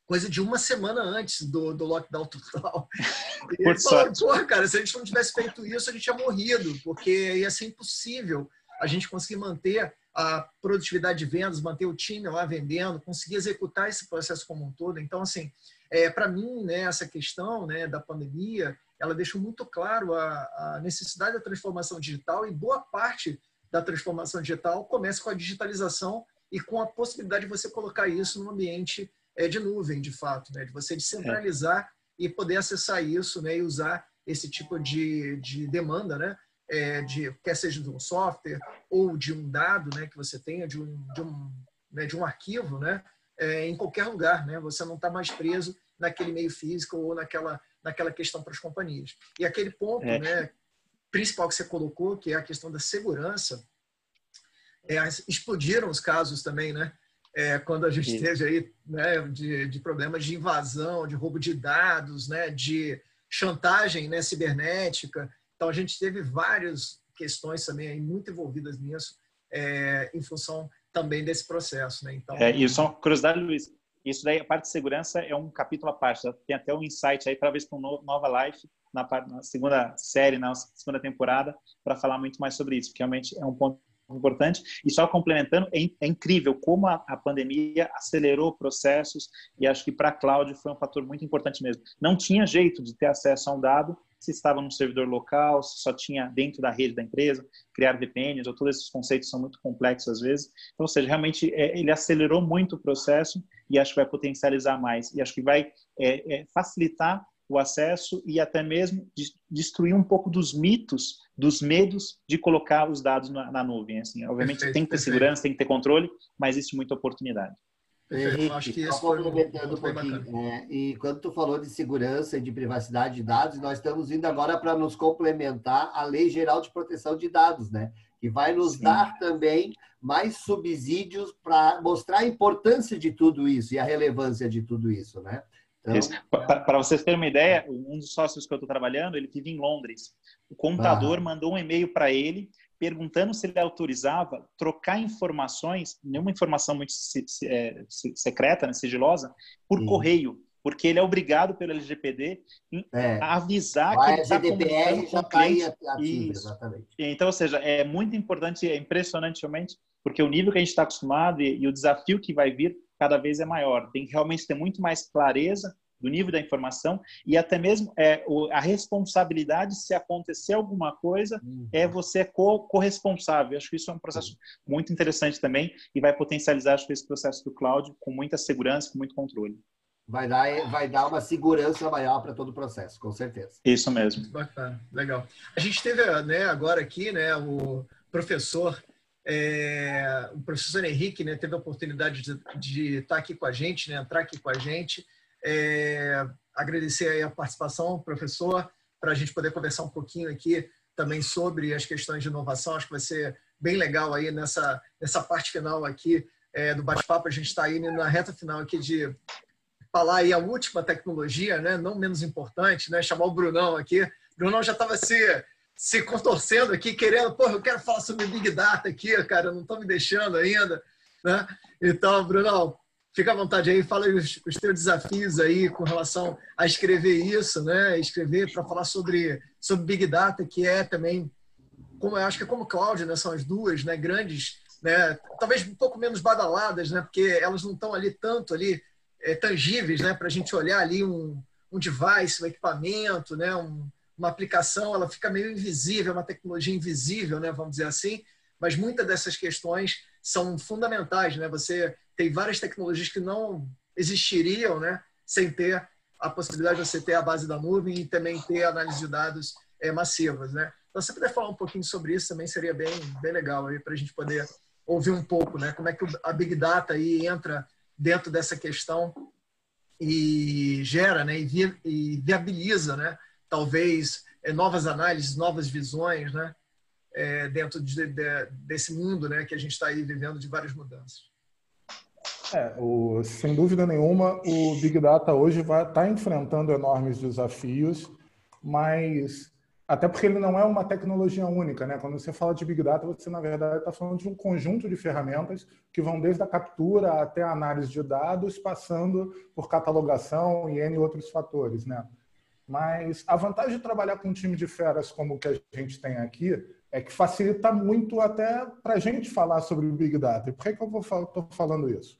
coisa de uma semana antes do, do lockdown total. E Por porra, cara, se a gente não tivesse feito isso, a gente tinha morrido, porque ia ser impossível a gente conseguir manter a produtividade de vendas, manter o time lá vendendo, conseguir executar esse processo como um todo. Então, assim, é, para mim, né, essa questão né, da pandemia, ela deixou muito claro a, a necessidade da transformação digital e boa parte da transformação digital começa com a digitalização e com a possibilidade de você colocar isso no ambiente é, de nuvem, de fato, né? de você descentralizar é. e poder acessar isso né? e usar esse tipo de, de demanda, né? É, de, quer seja de um software ou de um dado né? que você tenha, de um, de um, né? de um arquivo, né? É, em qualquer lugar. Né? Você não está mais preso naquele meio físico ou naquela, naquela questão para as companhias. E aquele ponto é. né, principal que você colocou, que é a questão da segurança, é, explodiram os casos também, né? é, quando a gente Sim. teve aí né, de, de, problemas de invasão, de roubo de dados, né, de chantagem né, cibernética. Então, a gente teve várias questões também aí muito envolvidas nisso, é, em função também desse processo. Né? Então, é, e só curiosidade, Luiz, isso daí, a parte de segurança é um capítulo à parte. Tem até um insight aí para ver com Nova Life, na, na segunda série, na segunda temporada, para falar muito mais sobre isso, porque realmente é um ponto importante. E só complementando, é, é incrível como a, a, pandemia acelerou processos e acho que para a cloud foi um fator muito importante mesmo. Não tinha jeito de ter acesso a um dado se estava num servidor local, se só tinha dentro da rede da empresa, criar VPNs, ou todos esses conceitos são muito complexos às vezes. Então, ou seja, realmente é, ele acelerou muito o processo e acho que vai potencializar mais. E acho que vai é, é, facilitar o acesso e até mesmo destruir um pouco dos mitos, dos medos de colocar os dados na, na nuvem. Assim, obviamente perfeito, tem que ter perfeito. segurança, tem que ter controle, mas existe muita oportunidade. Henrique, acho que isso foi um pouquinho. É, e quando tu falou de segurança e de privacidade de dados, nós estamos indo agora para nos complementar a Lei Geral de Proteção de Dados, né? Que vai nos Sim. dar também mais subsídios para mostrar a importância de tudo isso e a relevância de tudo isso, né? Então, Para vocês terem uma ideia, um dos sócios que eu estou trabalhando, ele vive em Londres. O contador ah. mandou um e-mail para ele perguntando se ele autorizava trocar informações, nenhuma informação muito é, secreta, né, sigilosa, por correio, porque ele é obrigado pelo LGPD é. a avisar Vai, que ele está comunicando com o tá cliente. Exatamente. Então, ou seja, é muito importante, é impressionantemente, porque o nível que a gente está acostumado e, e o desafio que vai vir cada vez é maior. Tem que realmente ter muito mais clareza do nível da informação e até mesmo é, o, a responsabilidade se acontecer alguma coisa uhum. é você co corresponsável. Acho que isso é um processo muito interessante também e vai potencializar acho, esse processo do cloud com muita segurança, com muito controle. Vai dar, vai dar uma segurança maior para todo o processo, com certeza. Isso mesmo. Bacana, legal. A gente teve né, agora aqui né, o professor é, o professor Henrique né, teve a oportunidade de, de, estar aqui com a gente, né, entrar aqui com a gente. É, agradecer a participação, professor, para a gente poder conversar um pouquinho aqui também sobre as questões de inovação. Acho que vai ser bem legal aí nessa, nessa parte final aqui é, do bate-papo. A gente está aí na reta final aqui de falar aí a última tecnologia, né, não menos importante, né, chamar o Brunão aqui. O Brunão já estava se se contorcendo aqui, querendo, porra, eu quero falar sobre Big Data aqui, cara, não estão me deixando ainda, né? Então, Bruno, fica à vontade aí, fala os, os teus desafios aí com relação a escrever isso, né? Escrever para falar sobre, sobre Big Data, que é também, como eu acho que é como Cloud, né? São as duas, né? Grandes, né? Talvez um pouco menos badaladas, né? Porque elas não estão ali tanto ali é, tangíveis, né? Para a gente olhar ali um, um device, um equipamento, né? Um, uma aplicação ela fica meio invisível, uma tecnologia invisível, né, vamos dizer assim, mas muitas dessas questões são fundamentais, né? Você tem várias tecnologias que não existiriam, né, sem ter a possibilidade de você ter a base da nuvem e também ter análise de dados é, massivas, né? Então, se você puder falar um pouquinho sobre isso, também seria bem, bem legal aí para a gente poder ouvir um pouco, né? Como é que a Big Data aí entra dentro dessa questão e gera, né? E, viabiliza, né? talvez é, novas análises, novas visões, né? É, dentro de, de, desse mundo, né, que a gente está aí vivendo de várias mudanças. É, o, sem dúvida nenhuma, o Big Data hoje vai estar tá enfrentando enormes desafios, mas até porque ele não é uma tecnologia única, né? Quando você fala de Big Data, você na verdade está falando de um conjunto de ferramentas que vão desde a captura até a análise de dados, passando por catalogação e N outros fatores, né? Mas a vantagem de trabalhar com um time de feras como o que a gente tem aqui é que facilita muito até para a gente falar sobre Big Data. E por que, que eu estou falando isso?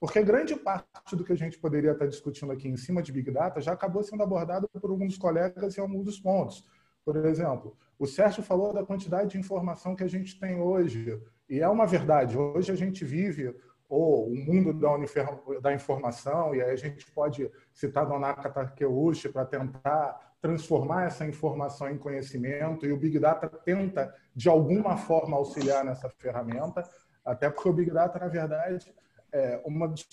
Porque grande parte do que a gente poderia estar discutindo aqui em cima de Big Data já acabou sendo abordado por alguns colegas em alguns dos pontos. Por exemplo, o Sérgio falou da quantidade de informação que a gente tem hoje. E é uma verdade. Hoje a gente vive ou o mundo da, da informação, e aí a gente pode citar Donaka Takeuchi para tentar transformar essa informação em conhecimento, e o Big Data tenta, de alguma forma, auxiliar nessa ferramenta, até porque o Big Data, na verdade, é, uma dos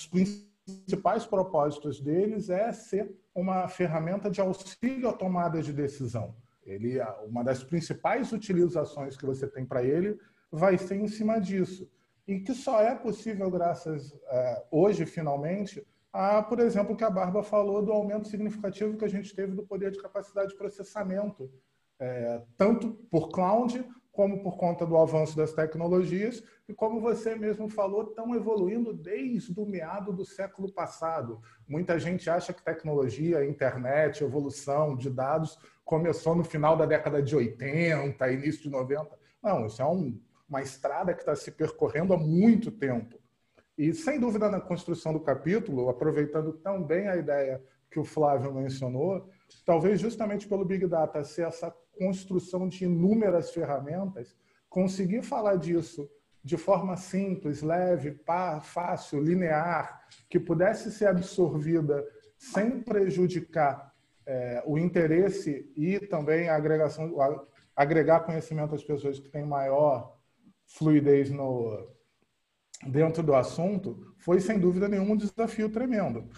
principais propósitos deles é ser uma ferramenta de auxílio à tomada de decisão. Ele, uma das principais utilizações que você tem para ele vai ser em cima disso e que só é possível graças, é, hoje, finalmente, a, por exemplo, o que a Barba falou do aumento significativo que a gente teve do poder de capacidade de processamento, é, tanto por cloud como por conta do avanço das tecnologias, e como você mesmo falou, estão evoluindo desde o meado do século passado. Muita gente acha que tecnologia, internet, evolução de dados começou no final da década de 80, início de 90. Não, isso é um uma estrada que está se percorrendo há muito tempo. E, sem dúvida, na construção do capítulo, aproveitando também a ideia que o Flávio mencionou, talvez justamente pelo Big Data ser essa construção de inúmeras ferramentas, conseguir falar disso de forma simples, leve, fácil, linear, que pudesse ser absorvida sem prejudicar é, o interesse e também a agregação, agregar conhecimento às pessoas que têm maior fluidez no, dentro do assunto foi, sem dúvida nenhuma, um desafio tremendo.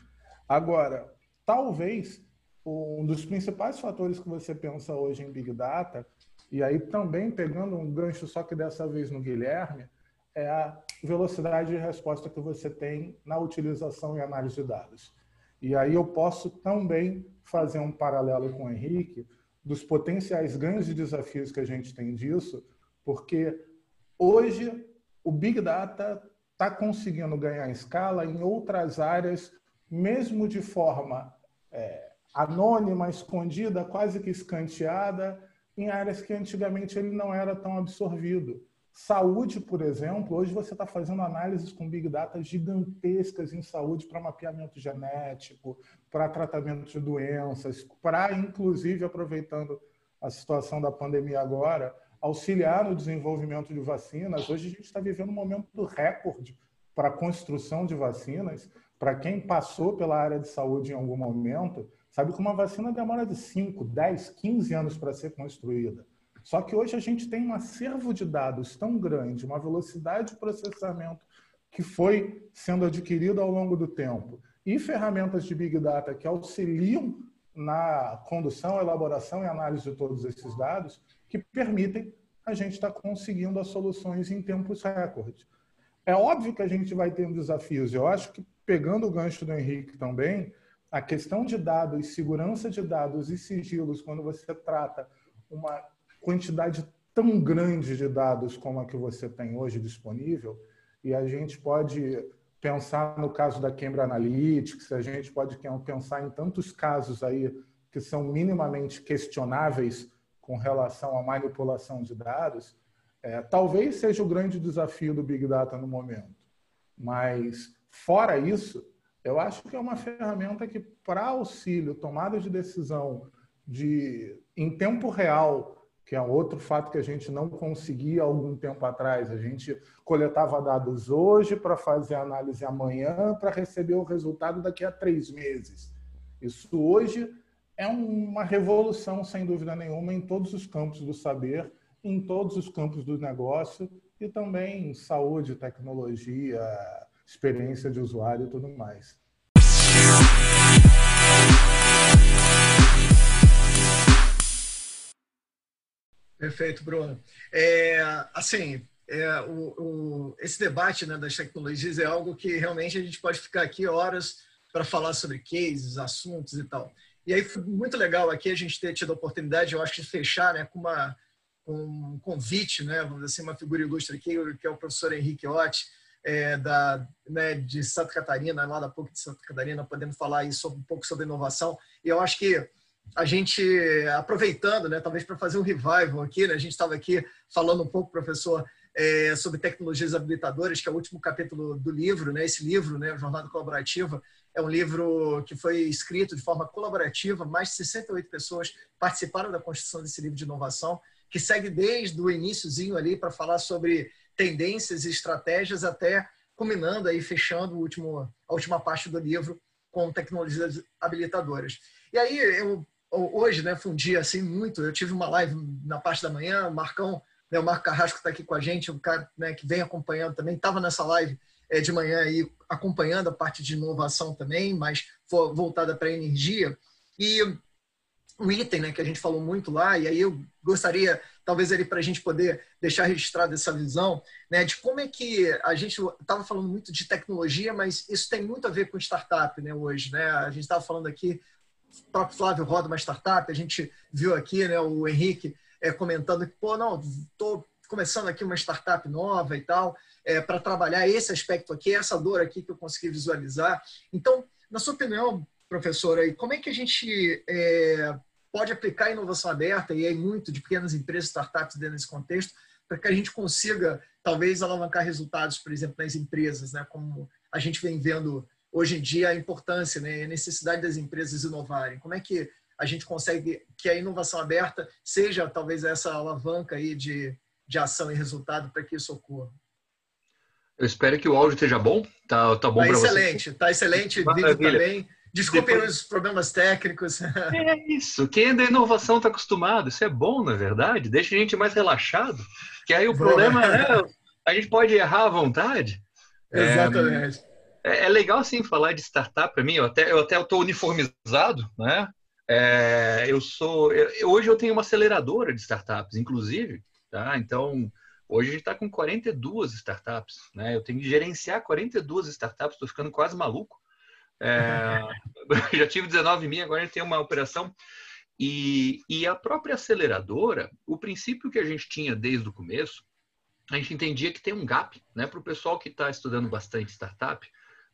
Agora, talvez um dos principais fatores que você pensa hoje em Big Data, e aí também pegando um gancho, só que dessa vez no Guilherme, é a velocidade de resposta que você tem na utilização e análise de dados. E aí eu posso também fazer um paralelo com o Henrique dos potenciais ganhos e desafios que a gente tem disso, porque Hoje, o Big Data está conseguindo ganhar escala em outras áreas, mesmo de forma é, anônima, escondida, quase que escanteada, em áreas que antigamente ele não era tão absorvido. Saúde, por exemplo, hoje você está fazendo análises com Big Data gigantescas em saúde para mapeamento genético, para tratamento de doenças, para, inclusive, aproveitando a situação da pandemia agora, auxiliar no desenvolvimento de vacinas. Hoje a gente está vivendo um momento recorde para a construção de vacinas. Para quem passou pela área de saúde em algum momento, sabe que uma vacina demora de 5, 10, 15 anos para ser construída. Só que hoje a gente tem um acervo de dados tão grande, uma velocidade de processamento que foi sendo adquirida ao longo do tempo e ferramentas de Big Data que auxiliam na condução, elaboração e análise de todos esses dados, que permitem a gente estar tá conseguindo as soluções em tempos recordes. É óbvio que a gente vai ter desafios. Eu acho que, pegando o gancho do Henrique também, a questão de dados, segurança de dados e sigilos, quando você trata uma quantidade tão grande de dados como a que você tem hoje disponível, e a gente pode pensar no caso da Cambridge Analytics, a gente pode pensar em tantos casos aí que são minimamente questionáveis com relação à manipulação de dados, é, talvez seja o grande desafio do Big Data no momento. Mas, fora isso, eu acho que é uma ferramenta que, para auxílio, tomada de decisão de, em tempo real, que é outro fato que a gente não conseguia algum tempo atrás. A gente coletava dados hoje para fazer análise amanhã, para receber o resultado daqui a três meses. Isso hoje é uma revolução, sem dúvida nenhuma, em todos os campos do saber, em todos os campos do negócio e também em saúde, tecnologia, experiência de usuário e tudo mais. Perfeito, Bruno. É, assim, é, o, o, esse debate né, das tecnologias é algo que realmente a gente pode ficar aqui horas para falar sobre cases, assuntos e tal. E aí foi muito legal aqui a gente ter tido a oportunidade, eu acho, de fechar né, com, uma, um convite, né, vamos dizer assim, uma figura ilustre aqui, que é o professor Henrique Otti, é, da, né, de Santa Catarina, lá da PUC de Santa Catarina, podendo falar aí sobre, um pouco sobre inovação. E eu acho que a gente, aproveitando, né, talvez para fazer um revival aqui, né, a gente estava aqui falando um pouco, professor, é, sobre tecnologias habilitadoras, que é o último capítulo do livro, né, esse livro, né, Jornada Colaborativa, é um livro que foi escrito de forma colaborativa, mais de 68 pessoas participaram da construção desse livro de inovação, que segue desde o iníciozinho ali para falar sobre tendências e estratégias até culminando aí, fechando último, a última parte do livro com tecnologias habilitadoras. E aí, eu, hoje, né, foi dia assim muito, eu tive uma live na parte da manhã, o Marcão, né, o Marco Carrasco está aqui com a gente, um cara né, que vem acompanhando também, estava nessa live é, de manhã aí acompanhando a parte de inovação também, mas voltada para energia. E um item né, que a gente falou muito lá, e aí eu gostaria, talvez, ali para a gente poder deixar registrada essa visão, né, de como é que a gente estava falando muito de tecnologia, mas isso tem muito a ver com startup né, hoje. Né? A gente estava falando aqui, o próprio Flávio roda uma startup, a gente viu aqui né, o Henrique é, comentando que, pô, não, estou começando aqui uma startup nova e tal, é, para trabalhar esse aspecto aqui, essa dor aqui que eu consegui visualizar. Então, na sua opinião, professora, como é que a gente é, pode aplicar a inovação aberta, e aí muito de pequenas empresas, startups dentro desse contexto, para que a gente consiga, talvez, alavancar resultados, por exemplo, nas empresas, né? como a gente vem vendo hoje em dia a importância, né? a necessidade das empresas inovarem. Como é que a gente consegue que a inovação aberta seja, talvez, essa alavanca aí de, de ação e resultado para que isso ocorra? Eu espero que o áudio esteja bom. Tá, tá bom tá para você? Excelente, tá excelente. Maravilha. Vídeo também. Desculpem Depois... os problemas técnicos. É isso. Quem é da inovação está acostumado. Isso é bom, na é verdade. Deixa a gente mais relaxado. Que aí o problema é a gente pode errar à vontade. Exatamente. É, é legal assim falar de startup para mim. Eu até eu até estou uniformizado, né? É, eu sou eu, hoje eu tenho uma aceleradora de startups, inclusive, tá? Então hoje a gente está com 42 startups, né? Eu tenho que gerenciar 42 startups. Estou ficando quase maluco. É, já tive 19 mil, agora a gente tem uma operação. E, e a própria aceleradora, o princípio que a gente tinha desde o começo, a gente entendia que tem um gap, né? Para o pessoal que está estudando bastante startup,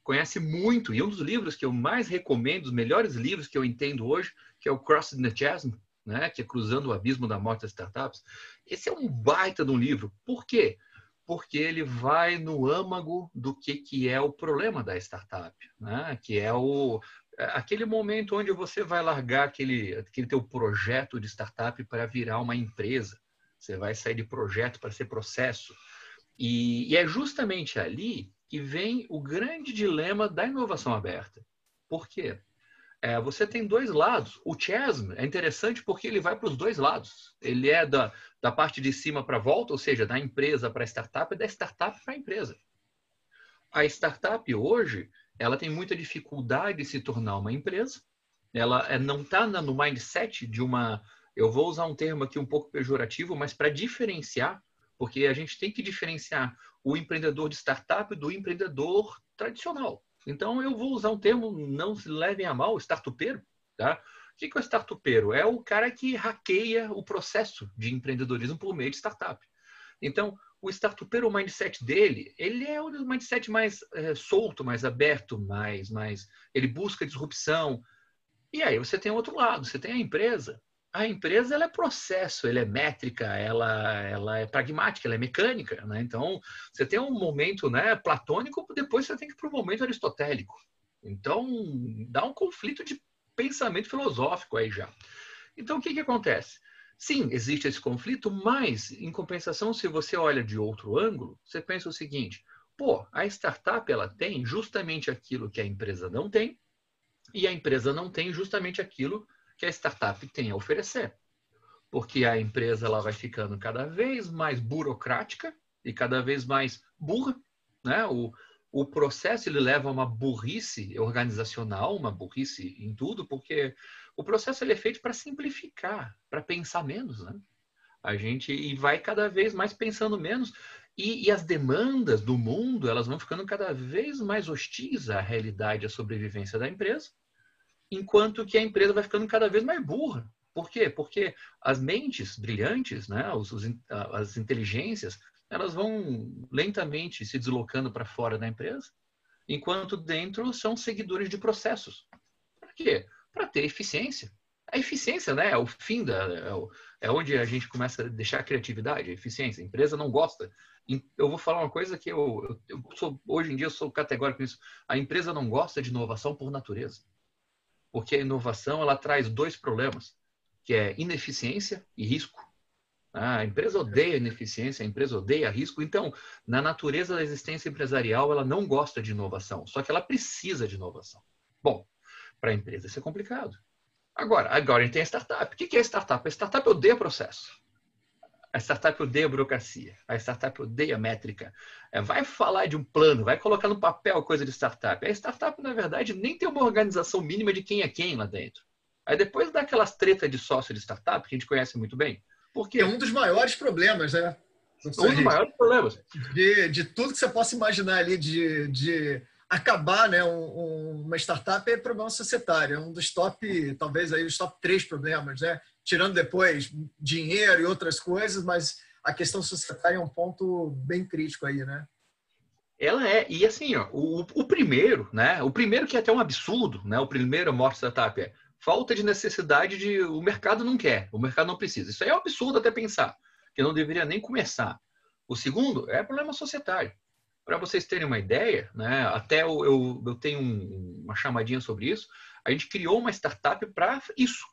conhece muito, e um dos livros que eu mais recomendo, os melhores livros que eu entendo hoje, que é o Crossing the Chasm, né? que é Cruzando o Abismo da Morte das Startups. Esse é um baita de um livro. Por quê? porque ele vai no âmago do que, que é o problema da startup, né? que é o, é, aquele momento onde você vai largar aquele, aquele teu projeto de startup para virar uma empresa. Você vai sair de projeto para ser processo. E, e é justamente ali que vem o grande dilema da inovação aberta. Por quê? É, você tem dois lados. O Chasm é interessante porque ele vai para os dois lados. Ele é da, da parte de cima para volta, ou seja, da empresa para a startup e da startup para a empresa. A startup hoje, ela tem muita dificuldade de se tornar uma empresa. Ela é, não está no mindset de uma. Eu vou usar um termo aqui um pouco pejorativo, mas para diferenciar, porque a gente tem que diferenciar o empreendedor de startup do empreendedor tradicional. Então, eu vou usar um termo, não se levem a mal, startupeiro. Tá? O que é o startupeiro? É o cara que hackeia o processo de empreendedorismo por meio de startup. Então, o startupeiro, o mindset dele, ele é o mindset mais é, solto, mais aberto, mais, mais... Ele busca disrupção. E aí você tem outro lado, você tem a empresa a empresa ela é processo, ela é métrica, ela, ela é pragmática, ela é mecânica. Né? Então, você tem um momento né, platônico, depois você tem que ir para um momento aristotélico. Então, dá um conflito de pensamento filosófico aí já. Então, o que, que acontece? Sim, existe esse conflito, mas, em compensação, se você olha de outro ângulo, você pensa o seguinte: pô, a startup ela tem justamente aquilo que a empresa não tem, e a empresa não tem justamente aquilo que a startup tem a oferecer. Porque a empresa ela vai ficando cada vez mais burocrática e cada vez mais burra. Né? O, o processo ele leva a uma burrice organizacional, uma burrice em tudo, porque o processo ele é feito para simplificar, para pensar menos. Né? A gente e vai cada vez mais pensando menos. E, e, as demandas do mundo elas vão ficando cada vez mais hostis à realidade, à sobrevivência da empresa enquanto que a empresa vai ficando cada vez mais burra. Por quê? Porque as mentes brilhantes, né, os, os, as inteligências, elas vão lentamente se deslocando para fora da empresa, enquanto dentro são seguidores de processos. Para quê? Para ter eficiência. A eficiência né, é o fim da. É, o, é, onde a gente começa a deixar a criatividade, a eficiência. A empresa não gosta. Eu vou falar uma coisa que eu, eu sou, hoje em dia eu sou categórico nisso. A empresa não gosta de inovação por natureza porque a inovação ela traz dois problemas, que é ineficiência e risco. Ah, a empresa odeia ineficiência, a empresa odeia risco. Então, na natureza da existência empresarial, ela não gosta de inovação, só que ela precisa de inovação. Bom, para a empresa isso é complicado. Agora, agora a gente tem a startup. O que é startup? A startup odeia processo. A startup odeia burocracia. A startup odeia métrica. É, vai falar de um plano, vai colocar no papel coisa de startup. A startup, na verdade, nem tem uma organização mínima de quem é quem lá dentro. Aí depois daquelas tretas de sócio de startup, que a gente conhece muito bem. Porque... É um dos maiores problemas, né? Um dos maiores problemas. De, de tudo que você possa imaginar ali de, de acabar né, um, uma startup é problema societário. É um dos top, talvez aí os top três problemas, né? Tirando depois dinheiro e outras coisas, mas a questão societária é um ponto bem crítico aí, né? Ela é, e assim, ó, o, o primeiro, né? O primeiro que é até um absurdo, né? O primeiro morte startup é falta de necessidade de. O mercado não quer, o mercado não precisa. Isso aí é um absurdo até pensar, que não deveria nem começar. O segundo é problema societário. Para vocês terem uma ideia, né? Até eu, eu, eu tenho um, uma chamadinha sobre isso. A gente criou uma startup para isso,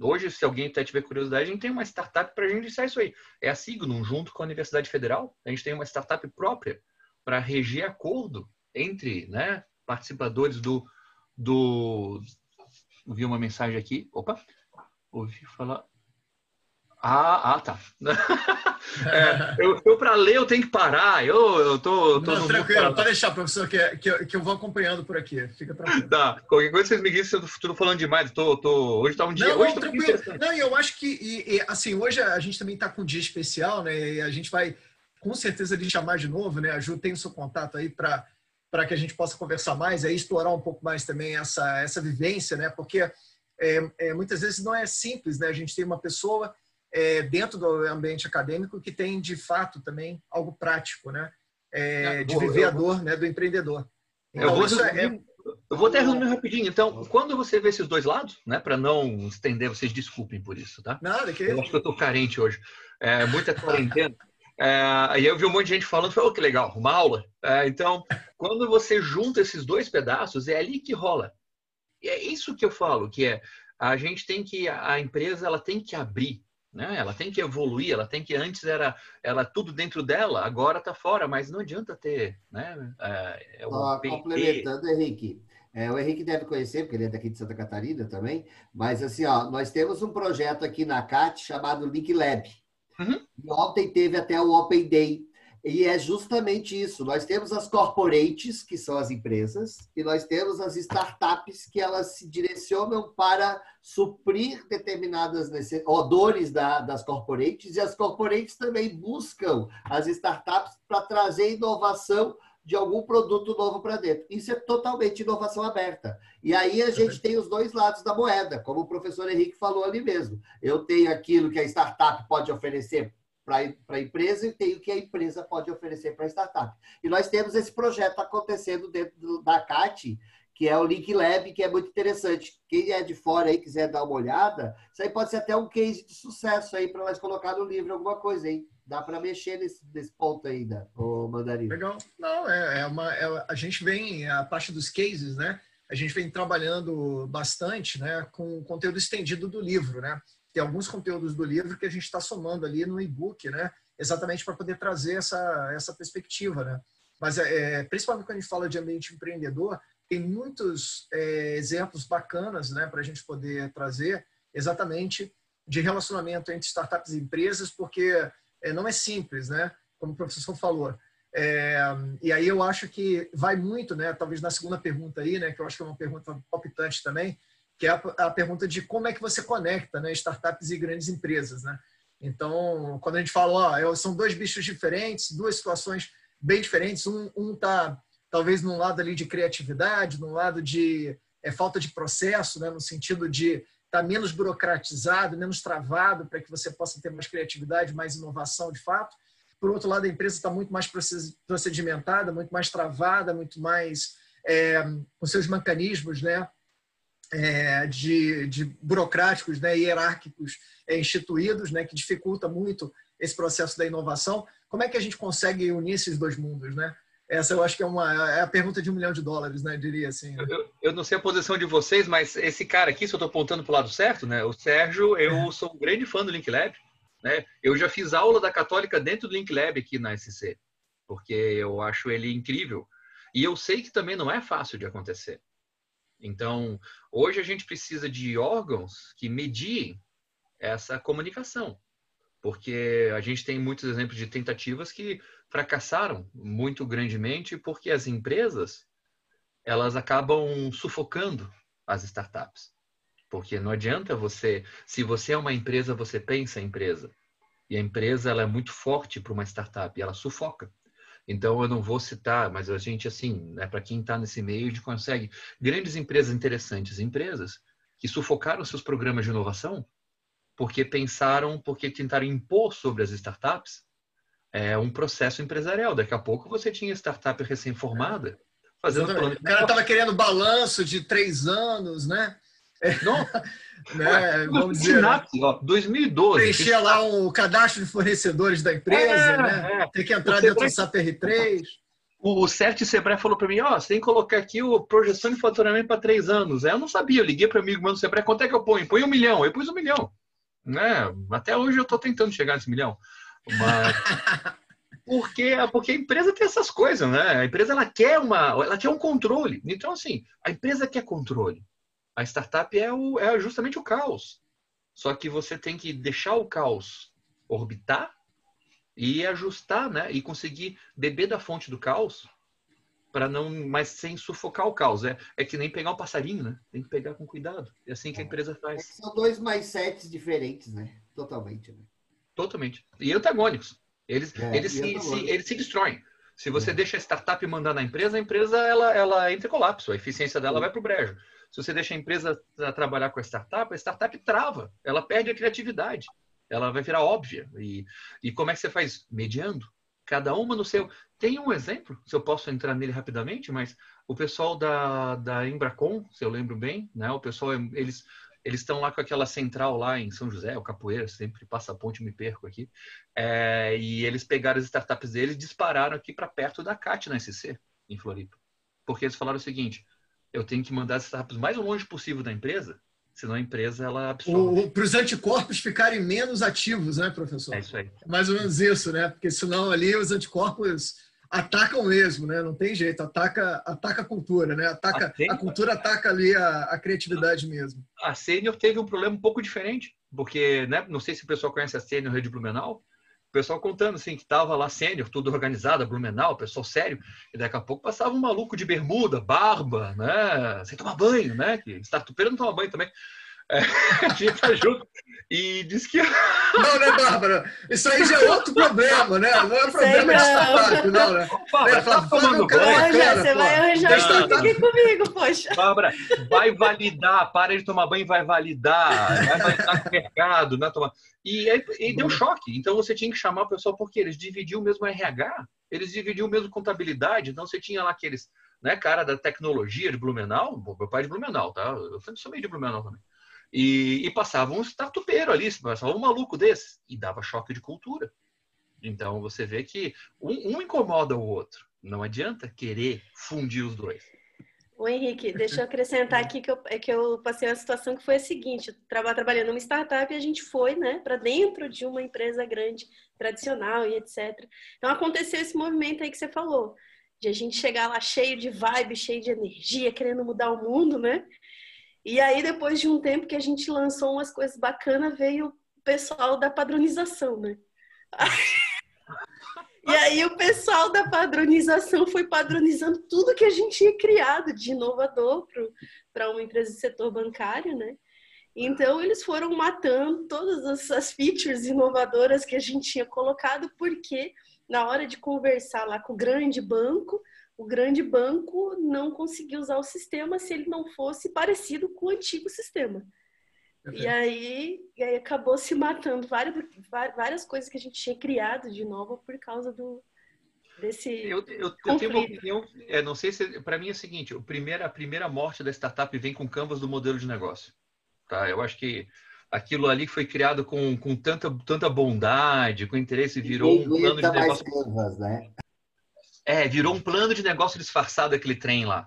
Hoje, se alguém até tiver curiosidade, a gente tem uma startup para iniciar isso aí. É a Signum, junto com a Universidade Federal. A gente tem uma startup própria para reger acordo entre né, participadores do, do. Vi uma mensagem aqui. Opa! Ouvi falar. Ah, ah tá. é, eu, eu para ler eu tenho que parar. Eu, eu tô, eu tô Não, tranquilo, pode deixar, professor, que, que, que eu vou acompanhando por aqui. Fica tranquilo. Tá. Qualquer coisa vocês me dizem, eu tô falando demais. Tô, tô, hoje tá um dia. Não, hoje não, tá tranquilo. Não, e eu acho que, e, e, assim, hoje a gente também tá com um dia especial, né? E a gente vai com certeza lhe chamar de novo, né? A Ju tem o seu contato aí para para que a gente possa conversar mais, aí explorar um pouco mais também essa, essa vivência, né? Porque é, é, muitas vezes não é simples, né? A gente tem uma pessoa é, dentro do ambiente acadêmico que tem, de fato, também algo prático, né? É, de viver a dor né, do empreendedor. Então, eu, vou resumir, é... eu vou até resumir rapidinho. Então, quando você vê esses dois lados, né, para não estender, vocês desculpem por isso, tá? Nada, que Eu acho que eu estou carente hoje. É, muita quarentena. É, aí eu vi um monte de gente falando, falei, oh, que legal, uma aula. É, então, quando você junta esses dois pedaços, é ali que rola. E é isso que eu falo, que é a gente tem que a empresa ela tem que abrir, né? Ela tem que evoluir, ela tem que antes era ela tudo dentro dela, agora está fora, mas não adianta ter, né? É, é complementando, Henrique, é, o Henrique deve conhecer, porque ele é daqui de Santa Catarina também. Mas, assim, ó, nós temos um projeto aqui na CAT chamado Link Lab. Uhum. E ontem teve até o Open Day. E é justamente isso. Nós temos as corporates, que são as empresas, e nós temos as startups, que elas se direcionam para suprir determinadas dores da, das corporates, e as corporates também buscam as startups para trazer inovação de algum produto novo para dentro. Isso é totalmente inovação aberta. E aí a gente tem os dois lados da moeda, como o professor Henrique falou ali mesmo. Eu tenho aquilo que a startup pode oferecer para a empresa e tenho o que a empresa pode oferecer para a startup. E nós temos esse projeto acontecendo dentro da CAT, que é o Link Lab, que é muito interessante. Quem é de fora aí quiser dar uma olhada, isso aí pode ser até um case de sucesso aí para nós colocar no livro alguma coisa aí dá para mexer nesse, nesse ponto ainda, o Mandarino. Legal. Não, é, é uma. É, a gente vem, a parte dos cases, né? A gente vem trabalhando bastante né, com o conteúdo estendido do livro, né? Tem alguns conteúdos do livro que a gente está somando ali no e-book, né? Exatamente para poder trazer essa, essa perspectiva, né? Mas, é, é, principalmente quando a gente fala de ambiente empreendedor, tem muitos é, exemplos bacanas né, para a gente poder trazer exatamente de relacionamento entre startups e empresas, porque é, não é simples, né? Como o professor falou. É, e aí eu acho que vai muito, né? Talvez na segunda pergunta aí, né? Que eu acho que é uma pergunta palpitante também, que é a, a pergunta de como é que você conecta, né? Startups e grandes empresas, né? Então, quando a gente fala, ó, são dois bichos diferentes, duas situações bem diferentes. Um, um tá talvez num lado ali de criatividade, num lado de é, falta de processo, né? No sentido de está menos burocratizado, menos travado, para que você possa ter mais criatividade, mais inovação de fato. Por outro lado, a empresa está muito mais procedimentada, muito mais travada, muito mais é, com seus mecanismos né, é, de, de, burocráticos, né, hierárquicos é, instituídos, né, que dificulta muito esse processo da inovação. Como é que a gente consegue unir esses dois mundos? Né? Essa eu acho que é, uma, é a pergunta de um milhão de dólares, né? Eu diria assim. Né? Eu, eu, não sei a posição de vocês, mas esse cara aqui, se eu estou apontando para o lado certo, né? O Sérgio, eu é. sou um grande fã do Link Lab. Né? Eu já fiz aula da Católica dentro do Link Lab aqui na SC, porque eu acho ele incrível. E eu sei que também não é fácil de acontecer. Então, hoje a gente precisa de órgãos que mediem essa comunicação, porque a gente tem muitos exemplos de tentativas que fracassaram muito grandemente porque as empresas elas acabam sufocando as startups. Porque não adianta você, se você é uma empresa, você pensa em empresa. E a empresa ela é muito forte para uma startup e ela sufoca. Então eu não vou citar, mas a gente assim, né, para quem está nesse meio, a gente consegue grandes empresas interessantes, empresas que sufocaram seus programas de inovação porque pensaram, porque tentaram impor sobre as startups é um processo empresarial. Daqui a pouco você tinha startup recém-formada fazendo plano. O cara estava querendo balanço de três anos, né? Não, né? Vamos dizer, Sinapse, ó, 2012. Preencher lá o cadastro de fornecedores da empresa, é, né? É. Tem que entrar dentro do SAP R3. O CERT Sebrae falou para mim, ó, oh, você tem que colocar aqui o projeção de faturamento para três anos. Aí eu não sabia, eu liguei para o amigo meu do Sebrae, quanto é que eu ponho? Põe um milhão. Eu pus um milhão. Né? Até hoje eu estou tentando chegar nesse milhão. Mas... porque, porque a empresa tem essas coisas, né? A empresa ela quer uma, ela quer um controle. Então assim, a empresa quer controle. A startup é, o, é justamente o caos. Só que você tem que deixar o caos orbitar e ajustar, né? E conseguir beber da fonte do caos para não, mas sem sufocar o caos. É, é que nem pegar um passarinho, né? Tem que pegar com cuidado. É assim que a empresa faz. É são dois mais sets diferentes, né? Totalmente. Né? Totalmente. E antagônicos. Eles, é, eles, se, se, eles se destroem. Se você é. deixa a startup mandar na empresa, a empresa ela, ela entra em colapso, a eficiência dela vai para o brejo. Se você deixa a empresa trabalhar com a startup, a startup trava, ela perde a criatividade, ela vai virar óbvia. E, e como é que você faz? Mediando. Cada uma no seu. Tem um exemplo, se eu posso entrar nele rapidamente, mas o pessoal da, da Embracon, se eu lembro bem, né? o pessoal, eles eles estão lá com aquela central lá em São José, o Capoeira, sempre passa a ponte me perco aqui. É, e eles pegaram as startups deles e dispararam aqui para perto da CAT na SC, em Floripa. Porque eles falaram o seguinte: eu tenho que mandar as startups mais longe possível da empresa, senão a empresa ela absorve. Para os anticorpos ficarem menos ativos, né, professor? É isso aí. É mais ou menos isso, né? Porque senão ali os anticorpos atacam mesmo, né? Não tem jeito, ataca, ataca a cultura, né? Ataca, a, a cultura ataca ali a, a, criatividade mesmo. A Sênior teve um problema um pouco diferente, porque, né? Não sei se o pessoal conhece a Sênior Rede Blumenau, o pessoal contando assim que tava lá Sênior, tudo organizado, Blumenau, pessoal sério, e daqui a pouco passava um maluco de bermuda, barba, né? Sem tomar banho, né? Que startupeiro não toma banho também. A gente tá junto. E diz que. Não, né, Bárbara? Isso aí já é outro problema, né? Não é problema de startup, não, né? Bárbara, é, tá tomando banho. você vai arranjar isso aqui comigo, poxa. Bárbara, vai validar, para de tomar banho, vai validar, vai validar com o mercado, né? Tomar... E aí e deu choque. Então você tinha que chamar o pessoal, porque eles dividiam o mesmo RH, eles dividiam o mesmo contabilidade, então você tinha lá aqueles, né, cara da tecnologia de Blumenau, meu pai é de Blumenau, tá? Eu sou meio de Blumenau também. E, e passava um startupeiro ali, passava um maluco desse, e dava choque de cultura. Então você vê que um, um incomoda o outro. Não adianta querer fundir os dois. O Henrique, deixa eu acrescentar aqui que eu, é que eu passei uma situação que foi a seguinte: eu estava trabalhando numa startup e a gente foi né, para dentro de uma empresa grande, tradicional e etc. Então aconteceu esse movimento aí que você falou, de a gente chegar lá cheio de vibe, cheio de energia, querendo mudar o mundo, né? E aí, depois de um tempo que a gente lançou umas coisas bacanas, veio o pessoal da padronização, né? E aí o pessoal da padronização foi padronizando tudo que a gente tinha criado de inovador para uma empresa do setor bancário, né? Então eles foram matando todas as features inovadoras que a gente tinha colocado, porque na hora de conversar lá com o grande banco, o grande banco não conseguia usar o sistema se ele não fosse parecido com o antigo sistema. E aí, e aí acabou se matando várias, várias coisas que a gente tinha criado de novo por causa do desse. Eu, eu, eu tenho uma opinião, é, não sei se para mim é o seguinte: o primeiro, a primeira morte da startup vem com canvas do modelo de negócio. Tá? Eu acho que aquilo ali foi criado com, com tanta, tanta bondade, com interesse, virou um plano de negócio. Canvas, né? É, virou um plano de negócio disfarçado aquele trem lá.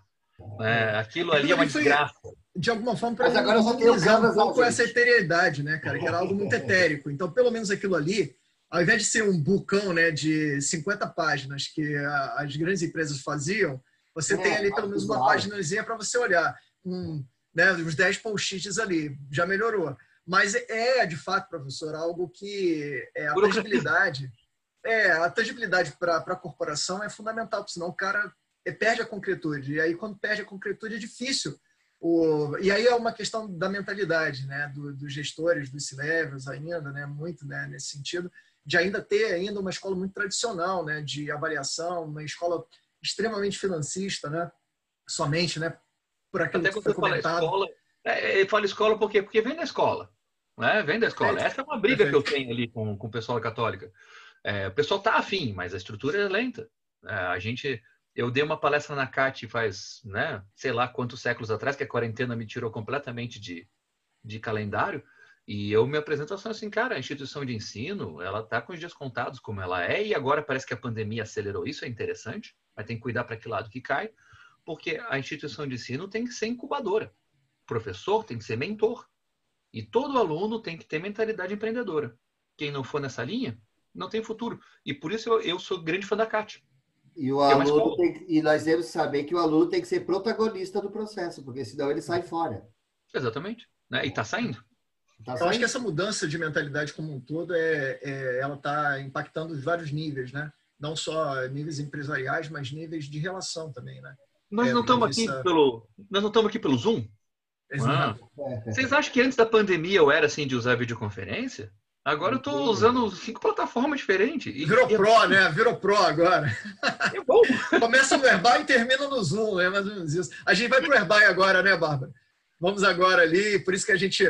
É, aquilo ali é uma desgraça. De alguma forma, para agora eu tenho um pouco essa eteriedade, né, cara? Que era algo muito etérico. Então, pelo menos aquilo ali, ao invés de ser um bucão né, de 50 páginas que as grandes empresas faziam, você é, tem ali pelo menos uma páginazinha para você olhar. Um, né, uns 10 post-its ali. Já melhorou. Mas é, de fato, professor, algo que é a tangibilidade é, a tangibilidade para a corporação é fundamental, senão o cara é, perde a concretude. E aí, quando perde a concretude, é difícil. O, e aí é uma questão da mentalidade, né, do, dos gestores, dos C-levels ainda, né, muito né, nesse sentido, de ainda ter ainda uma escola muito tradicional, né, de avaliação, uma escola extremamente financista, né, somente, né, por aquilo Até que foi comentado. Escola, é, eu falo escola por quê? Porque vem da escola, né, vem da escola. É, Essa é uma briga que eu tenho ali com, com o pessoal da católica. É, o pessoal está afim, mas a estrutura é lenta. É, a gente, eu dei uma palestra na CAT faz, né, sei lá quantos séculos atrás, que a quarentena me tirou completamente de, de calendário. E eu me apresentação assim, cara, a instituição de ensino, ela está com os dias contados como ela é, e agora parece que a pandemia acelerou isso, é interessante, mas tem que cuidar para que lado que cai, porque a instituição de ensino tem que ser incubadora. O professor tem que ser mentor. E todo aluno tem que ter mentalidade empreendedora. Quem não for nessa linha, não tem futuro. E por isso eu, eu sou grande fã da CAT. E, o é aluno tem, e nós temos que saber que o aluno tem que ser protagonista do processo, porque senão ele sai fora. Exatamente. Né? E está saindo. Tá eu acho que essa mudança de mentalidade como um todo, é, é ela está impactando os vários níveis, né? Não só níveis empresariais, mas níveis de relação também, né? Nós é, não estamos aqui pelo, nós não estamos aqui pelo Zoom. Ah. Vocês acham que antes da pandemia eu era assim de usar videoconferência? Agora eu estou usando cinco plataformas diferentes. E... Virou Pro, né? Virou Pro agora. É bom. Começa no Herbai e termina no Zoom, né? Mais ou menos isso. A gente vai para o Herbai agora, né, Bárbara? Vamos agora ali, por isso que a gente.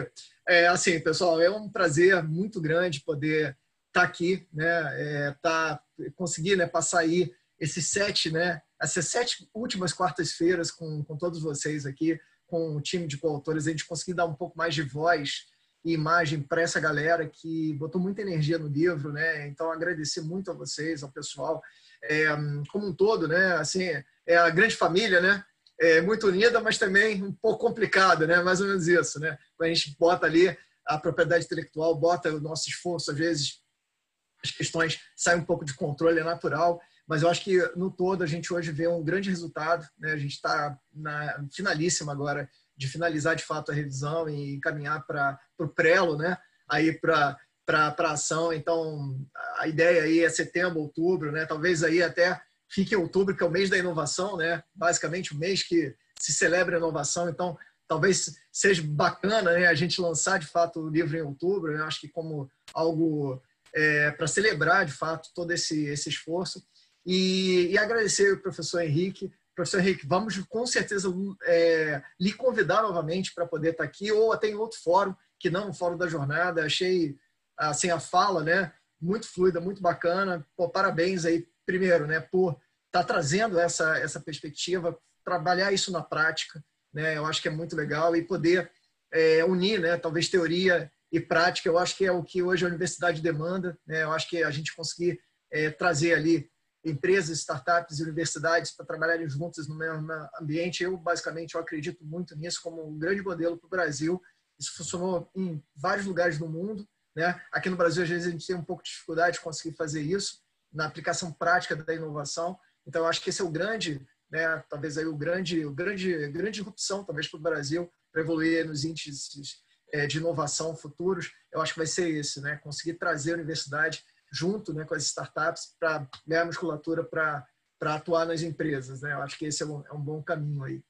É, assim, pessoal, é um prazer muito grande poder estar tá aqui, né? É, tá, conseguir né, passar aí esses sete, né? Essas sete últimas quartas-feiras com, com todos vocês aqui, com o time de coautores, a gente conseguir dar um pouco mais de voz e imagem para essa galera que botou muita energia no livro, né? Então agradecer muito a vocês, ao pessoal, é, como um todo, né? Assim, é a grande família, né? É muito unida, mas também um pouco complicada, né? Mais ou menos isso, né? A gente bota ali a propriedade intelectual, bota o nosso esforço, às vezes as questões saem um pouco de controle, é natural, mas eu acho que no todo a gente hoje vê um grande resultado, né? A gente está na finalíssima agora de finalizar de fato a revisão e encaminhar para o prelo, né? Aí para para ação. Então, a ideia aí é setembro, outubro, né? Talvez aí até fique outubro, que é o mês da inovação, né? Basicamente o mês que se celebra a inovação. Então, talvez seja bacana, né? A gente lançar de fato o livro em outubro. Eu acho que como algo é, para celebrar de fato todo esse esse esforço e, e agradecer o professor Henrique Professor Henrique, vamos com certeza é, lhe convidar novamente para poder estar aqui, ou até em outro fórum, que não o Fórum da Jornada. Achei assim, a fala né, muito fluida, muito bacana. Pô, parabéns aí, primeiro, né, por estar tá trazendo essa, essa perspectiva, trabalhar isso na prática. Né, eu acho que é muito legal e poder é, unir, né, talvez teoria e prática. Eu acho que é o que hoje a universidade demanda. Né, eu acho que a gente conseguir é, trazer ali empresas, startups e universidades para trabalharem juntas no mesmo ambiente. Eu, basicamente, eu acredito muito nisso como um grande modelo para o Brasil. Isso funcionou em vários lugares do mundo. Né? Aqui no Brasil, às vezes, a gente tem um pouco de dificuldade de conseguir fazer isso na aplicação prática da inovação. Então, acho que esse é o grande, né, talvez aí o grande, o grande, grande irrupção, talvez, para o Brasil, para evoluir nos índices é, de inovação futuros. Eu acho que vai ser esse, né? conseguir trazer a universidade junto né, com as startups para ganhar musculatura para atuar nas empresas. Né? Eu acho que esse é um, é um bom caminho aí.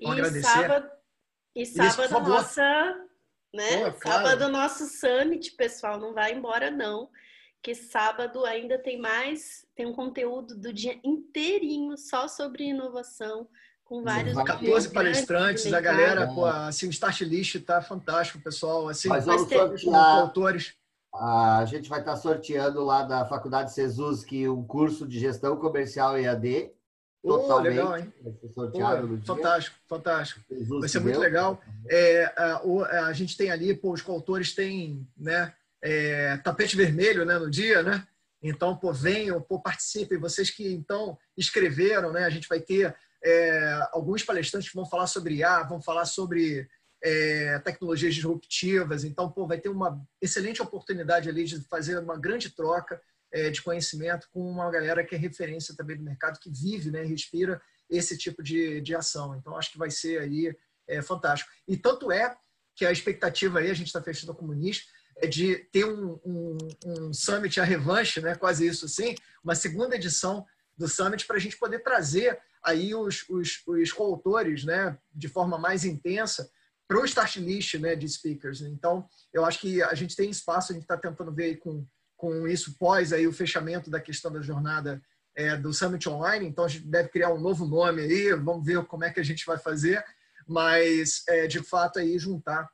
Vamos e agradecer. Sábado, e sábado Isso, nossa, né? Claro. Sábado nosso summit, pessoal, não vai embora não. Que sábado ainda tem mais, tem um conteúdo do dia inteirinho só sobre inovação, com vários 14 palestrantes, a galera, pô, assim, o start list tá fantástico, pessoal. Assim, Mas sortear, autores. A gente vai estar sorteando lá da Faculdade Cesus que um curso de gestão comercial EAD. Totalmente. legal, hein? Pô, fantástico, fantástico. Jesus vai ser muito legal. É, a, a, gente tem ali, pô, os coautores têm né, é, tapete vermelho né, no dia, né? Então, pô, venham, pô, participem. Vocês que, então, escreveram, né? A gente vai ter é, alguns palestrantes que vão falar sobre IA, vão falar sobre é, tecnologias disruptivas. Então, pô, vai ter uma excelente oportunidade ali de fazer uma grande troca é, de conhecimento com uma galera que é referência também do mercado, que vive, né, respira esse tipo de, de ação. Então, acho que vai ser aí é, fantástico. E tanto é que a expectativa aí, a gente está fechando com o Muniz, é de ter um, um, um Summit, a revanche, né, quase isso assim, uma segunda edição do Summit para a gente poder trazer aí os, os, os coautores né, de forma mais intensa para o start list né, de speakers. Então, eu acho que a gente tem espaço, a gente está tentando ver com, com isso pós aí o fechamento da questão da jornada é, do Summit Online. Então, a gente deve criar um novo nome aí, vamos ver como é que a gente vai fazer. Mas, é, de fato, aí juntar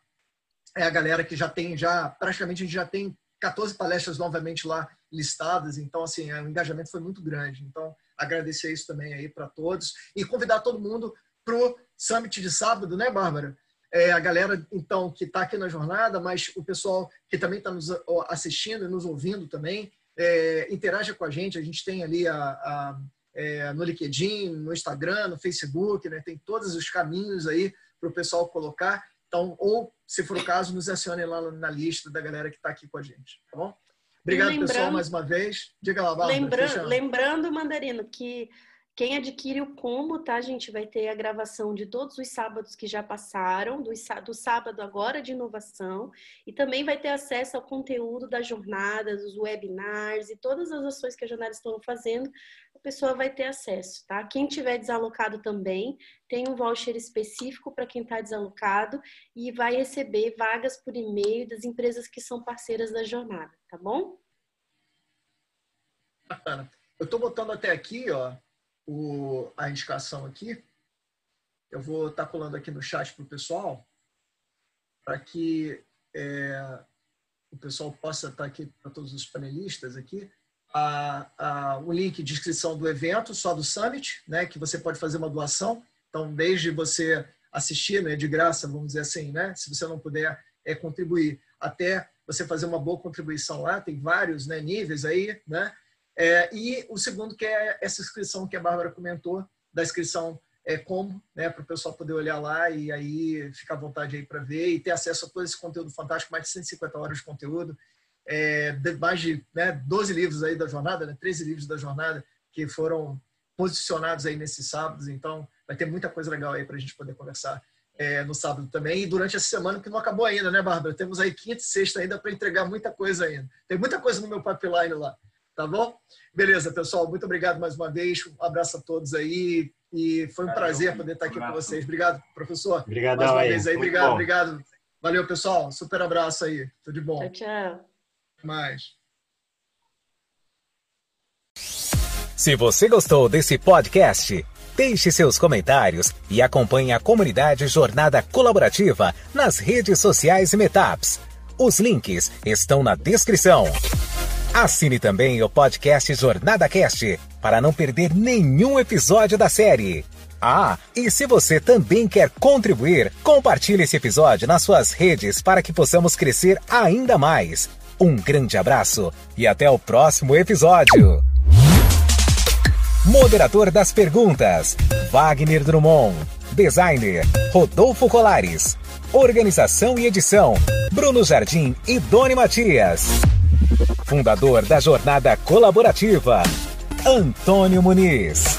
é, a galera que já tem, já praticamente a gente já tem 14 palestras novamente lá listadas. Então, assim, o engajamento foi muito grande. Então, agradecer isso também aí para todos e convidar todo mundo para o Summit de sábado, né, Bárbara? É, a galera então que está aqui na jornada, mas o pessoal que também está nos assistindo e nos ouvindo também, é, interaja com a gente. A gente tem ali a, a é, no LinkedIn, no Instagram, no Facebook, né? tem todos os caminhos aí para o pessoal colocar. Então, ou, se for o caso, nos acione lá na lista da galera que está aqui com a gente, tá bom? Obrigado, pessoal, mais uma vez. Diga lá, Bárbara. Lembra, lembrando, Mandarino, que quem adquire o combo, tá, gente, vai ter a gravação de todos os sábados que já passaram, do, do sábado agora de inovação, e também vai ter acesso ao conteúdo da jornada, dos webinars e todas as ações que a jornada estão fazendo, a pessoa vai ter acesso, tá? Quem tiver desalocado também, tem um voucher específico para quem está desalocado e vai receber vagas por e-mail das empresas que são parceiras da jornada, tá bom? Bacana. Eu estou botando até aqui, ó, o, a indicação aqui. Eu vou estar tá colando aqui no chat para o pessoal, para que é, o pessoal possa estar tá aqui, para todos os panelistas aqui, a, a, o link de inscrição do evento, só do Summit, né, que você pode fazer uma doação. Então, desde você assistir, né, de graça, vamos dizer assim, né? Se você não puder é, contribuir, até você fazer uma boa contribuição lá, tem vários né, níveis aí, né? É, e o segundo que é essa inscrição que a Bárbara comentou, da inscrição é, como, né, para o pessoal poder olhar lá e aí ficar à vontade aí para ver e ter acesso a todo esse conteúdo fantástico, mais de 150 horas de conteúdo, é, mais de né, 12 livros aí da jornada, né, 13 livros da jornada que foram posicionados aí nesses sábados, então vai ter muita coisa legal aí para a gente poder conversar é, no sábado também e durante essa semana que não acabou ainda, né, Bárbara? Temos aí quinta e sexta ainda para entregar muita coisa ainda. Tem muita coisa no meu pipeline lá, tá bom? Beleza, pessoal, muito obrigado mais uma vez, um abraço a todos aí e foi um Valeu, prazer poder estar aqui com vocês. Obrigado, professor. Obrigado mais uma aí. vez aí. Obrigado, obrigado. Valeu, pessoal. Super abraço aí. Tudo de bom. Tchau, tchau. Mais. Se você gostou desse podcast, deixe seus comentários e acompanhe a comunidade Jornada Colaborativa nas redes sociais e Metaps. Os links estão na descrição. Assine também o podcast Jornada Cast para não perder nenhum episódio da série. Ah, e se você também quer contribuir, compartilhe esse episódio nas suas redes para que possamos crescer ainda mais. Um grande abraço e até o próximo episódio. Moderador das perguntas: Wagner Drummond. Designer: Rodolfo Colares. Organização e edição: Bruno Jardim e Doni Matias. Fundador da Jornada Colaborativa: Antônio Muniz.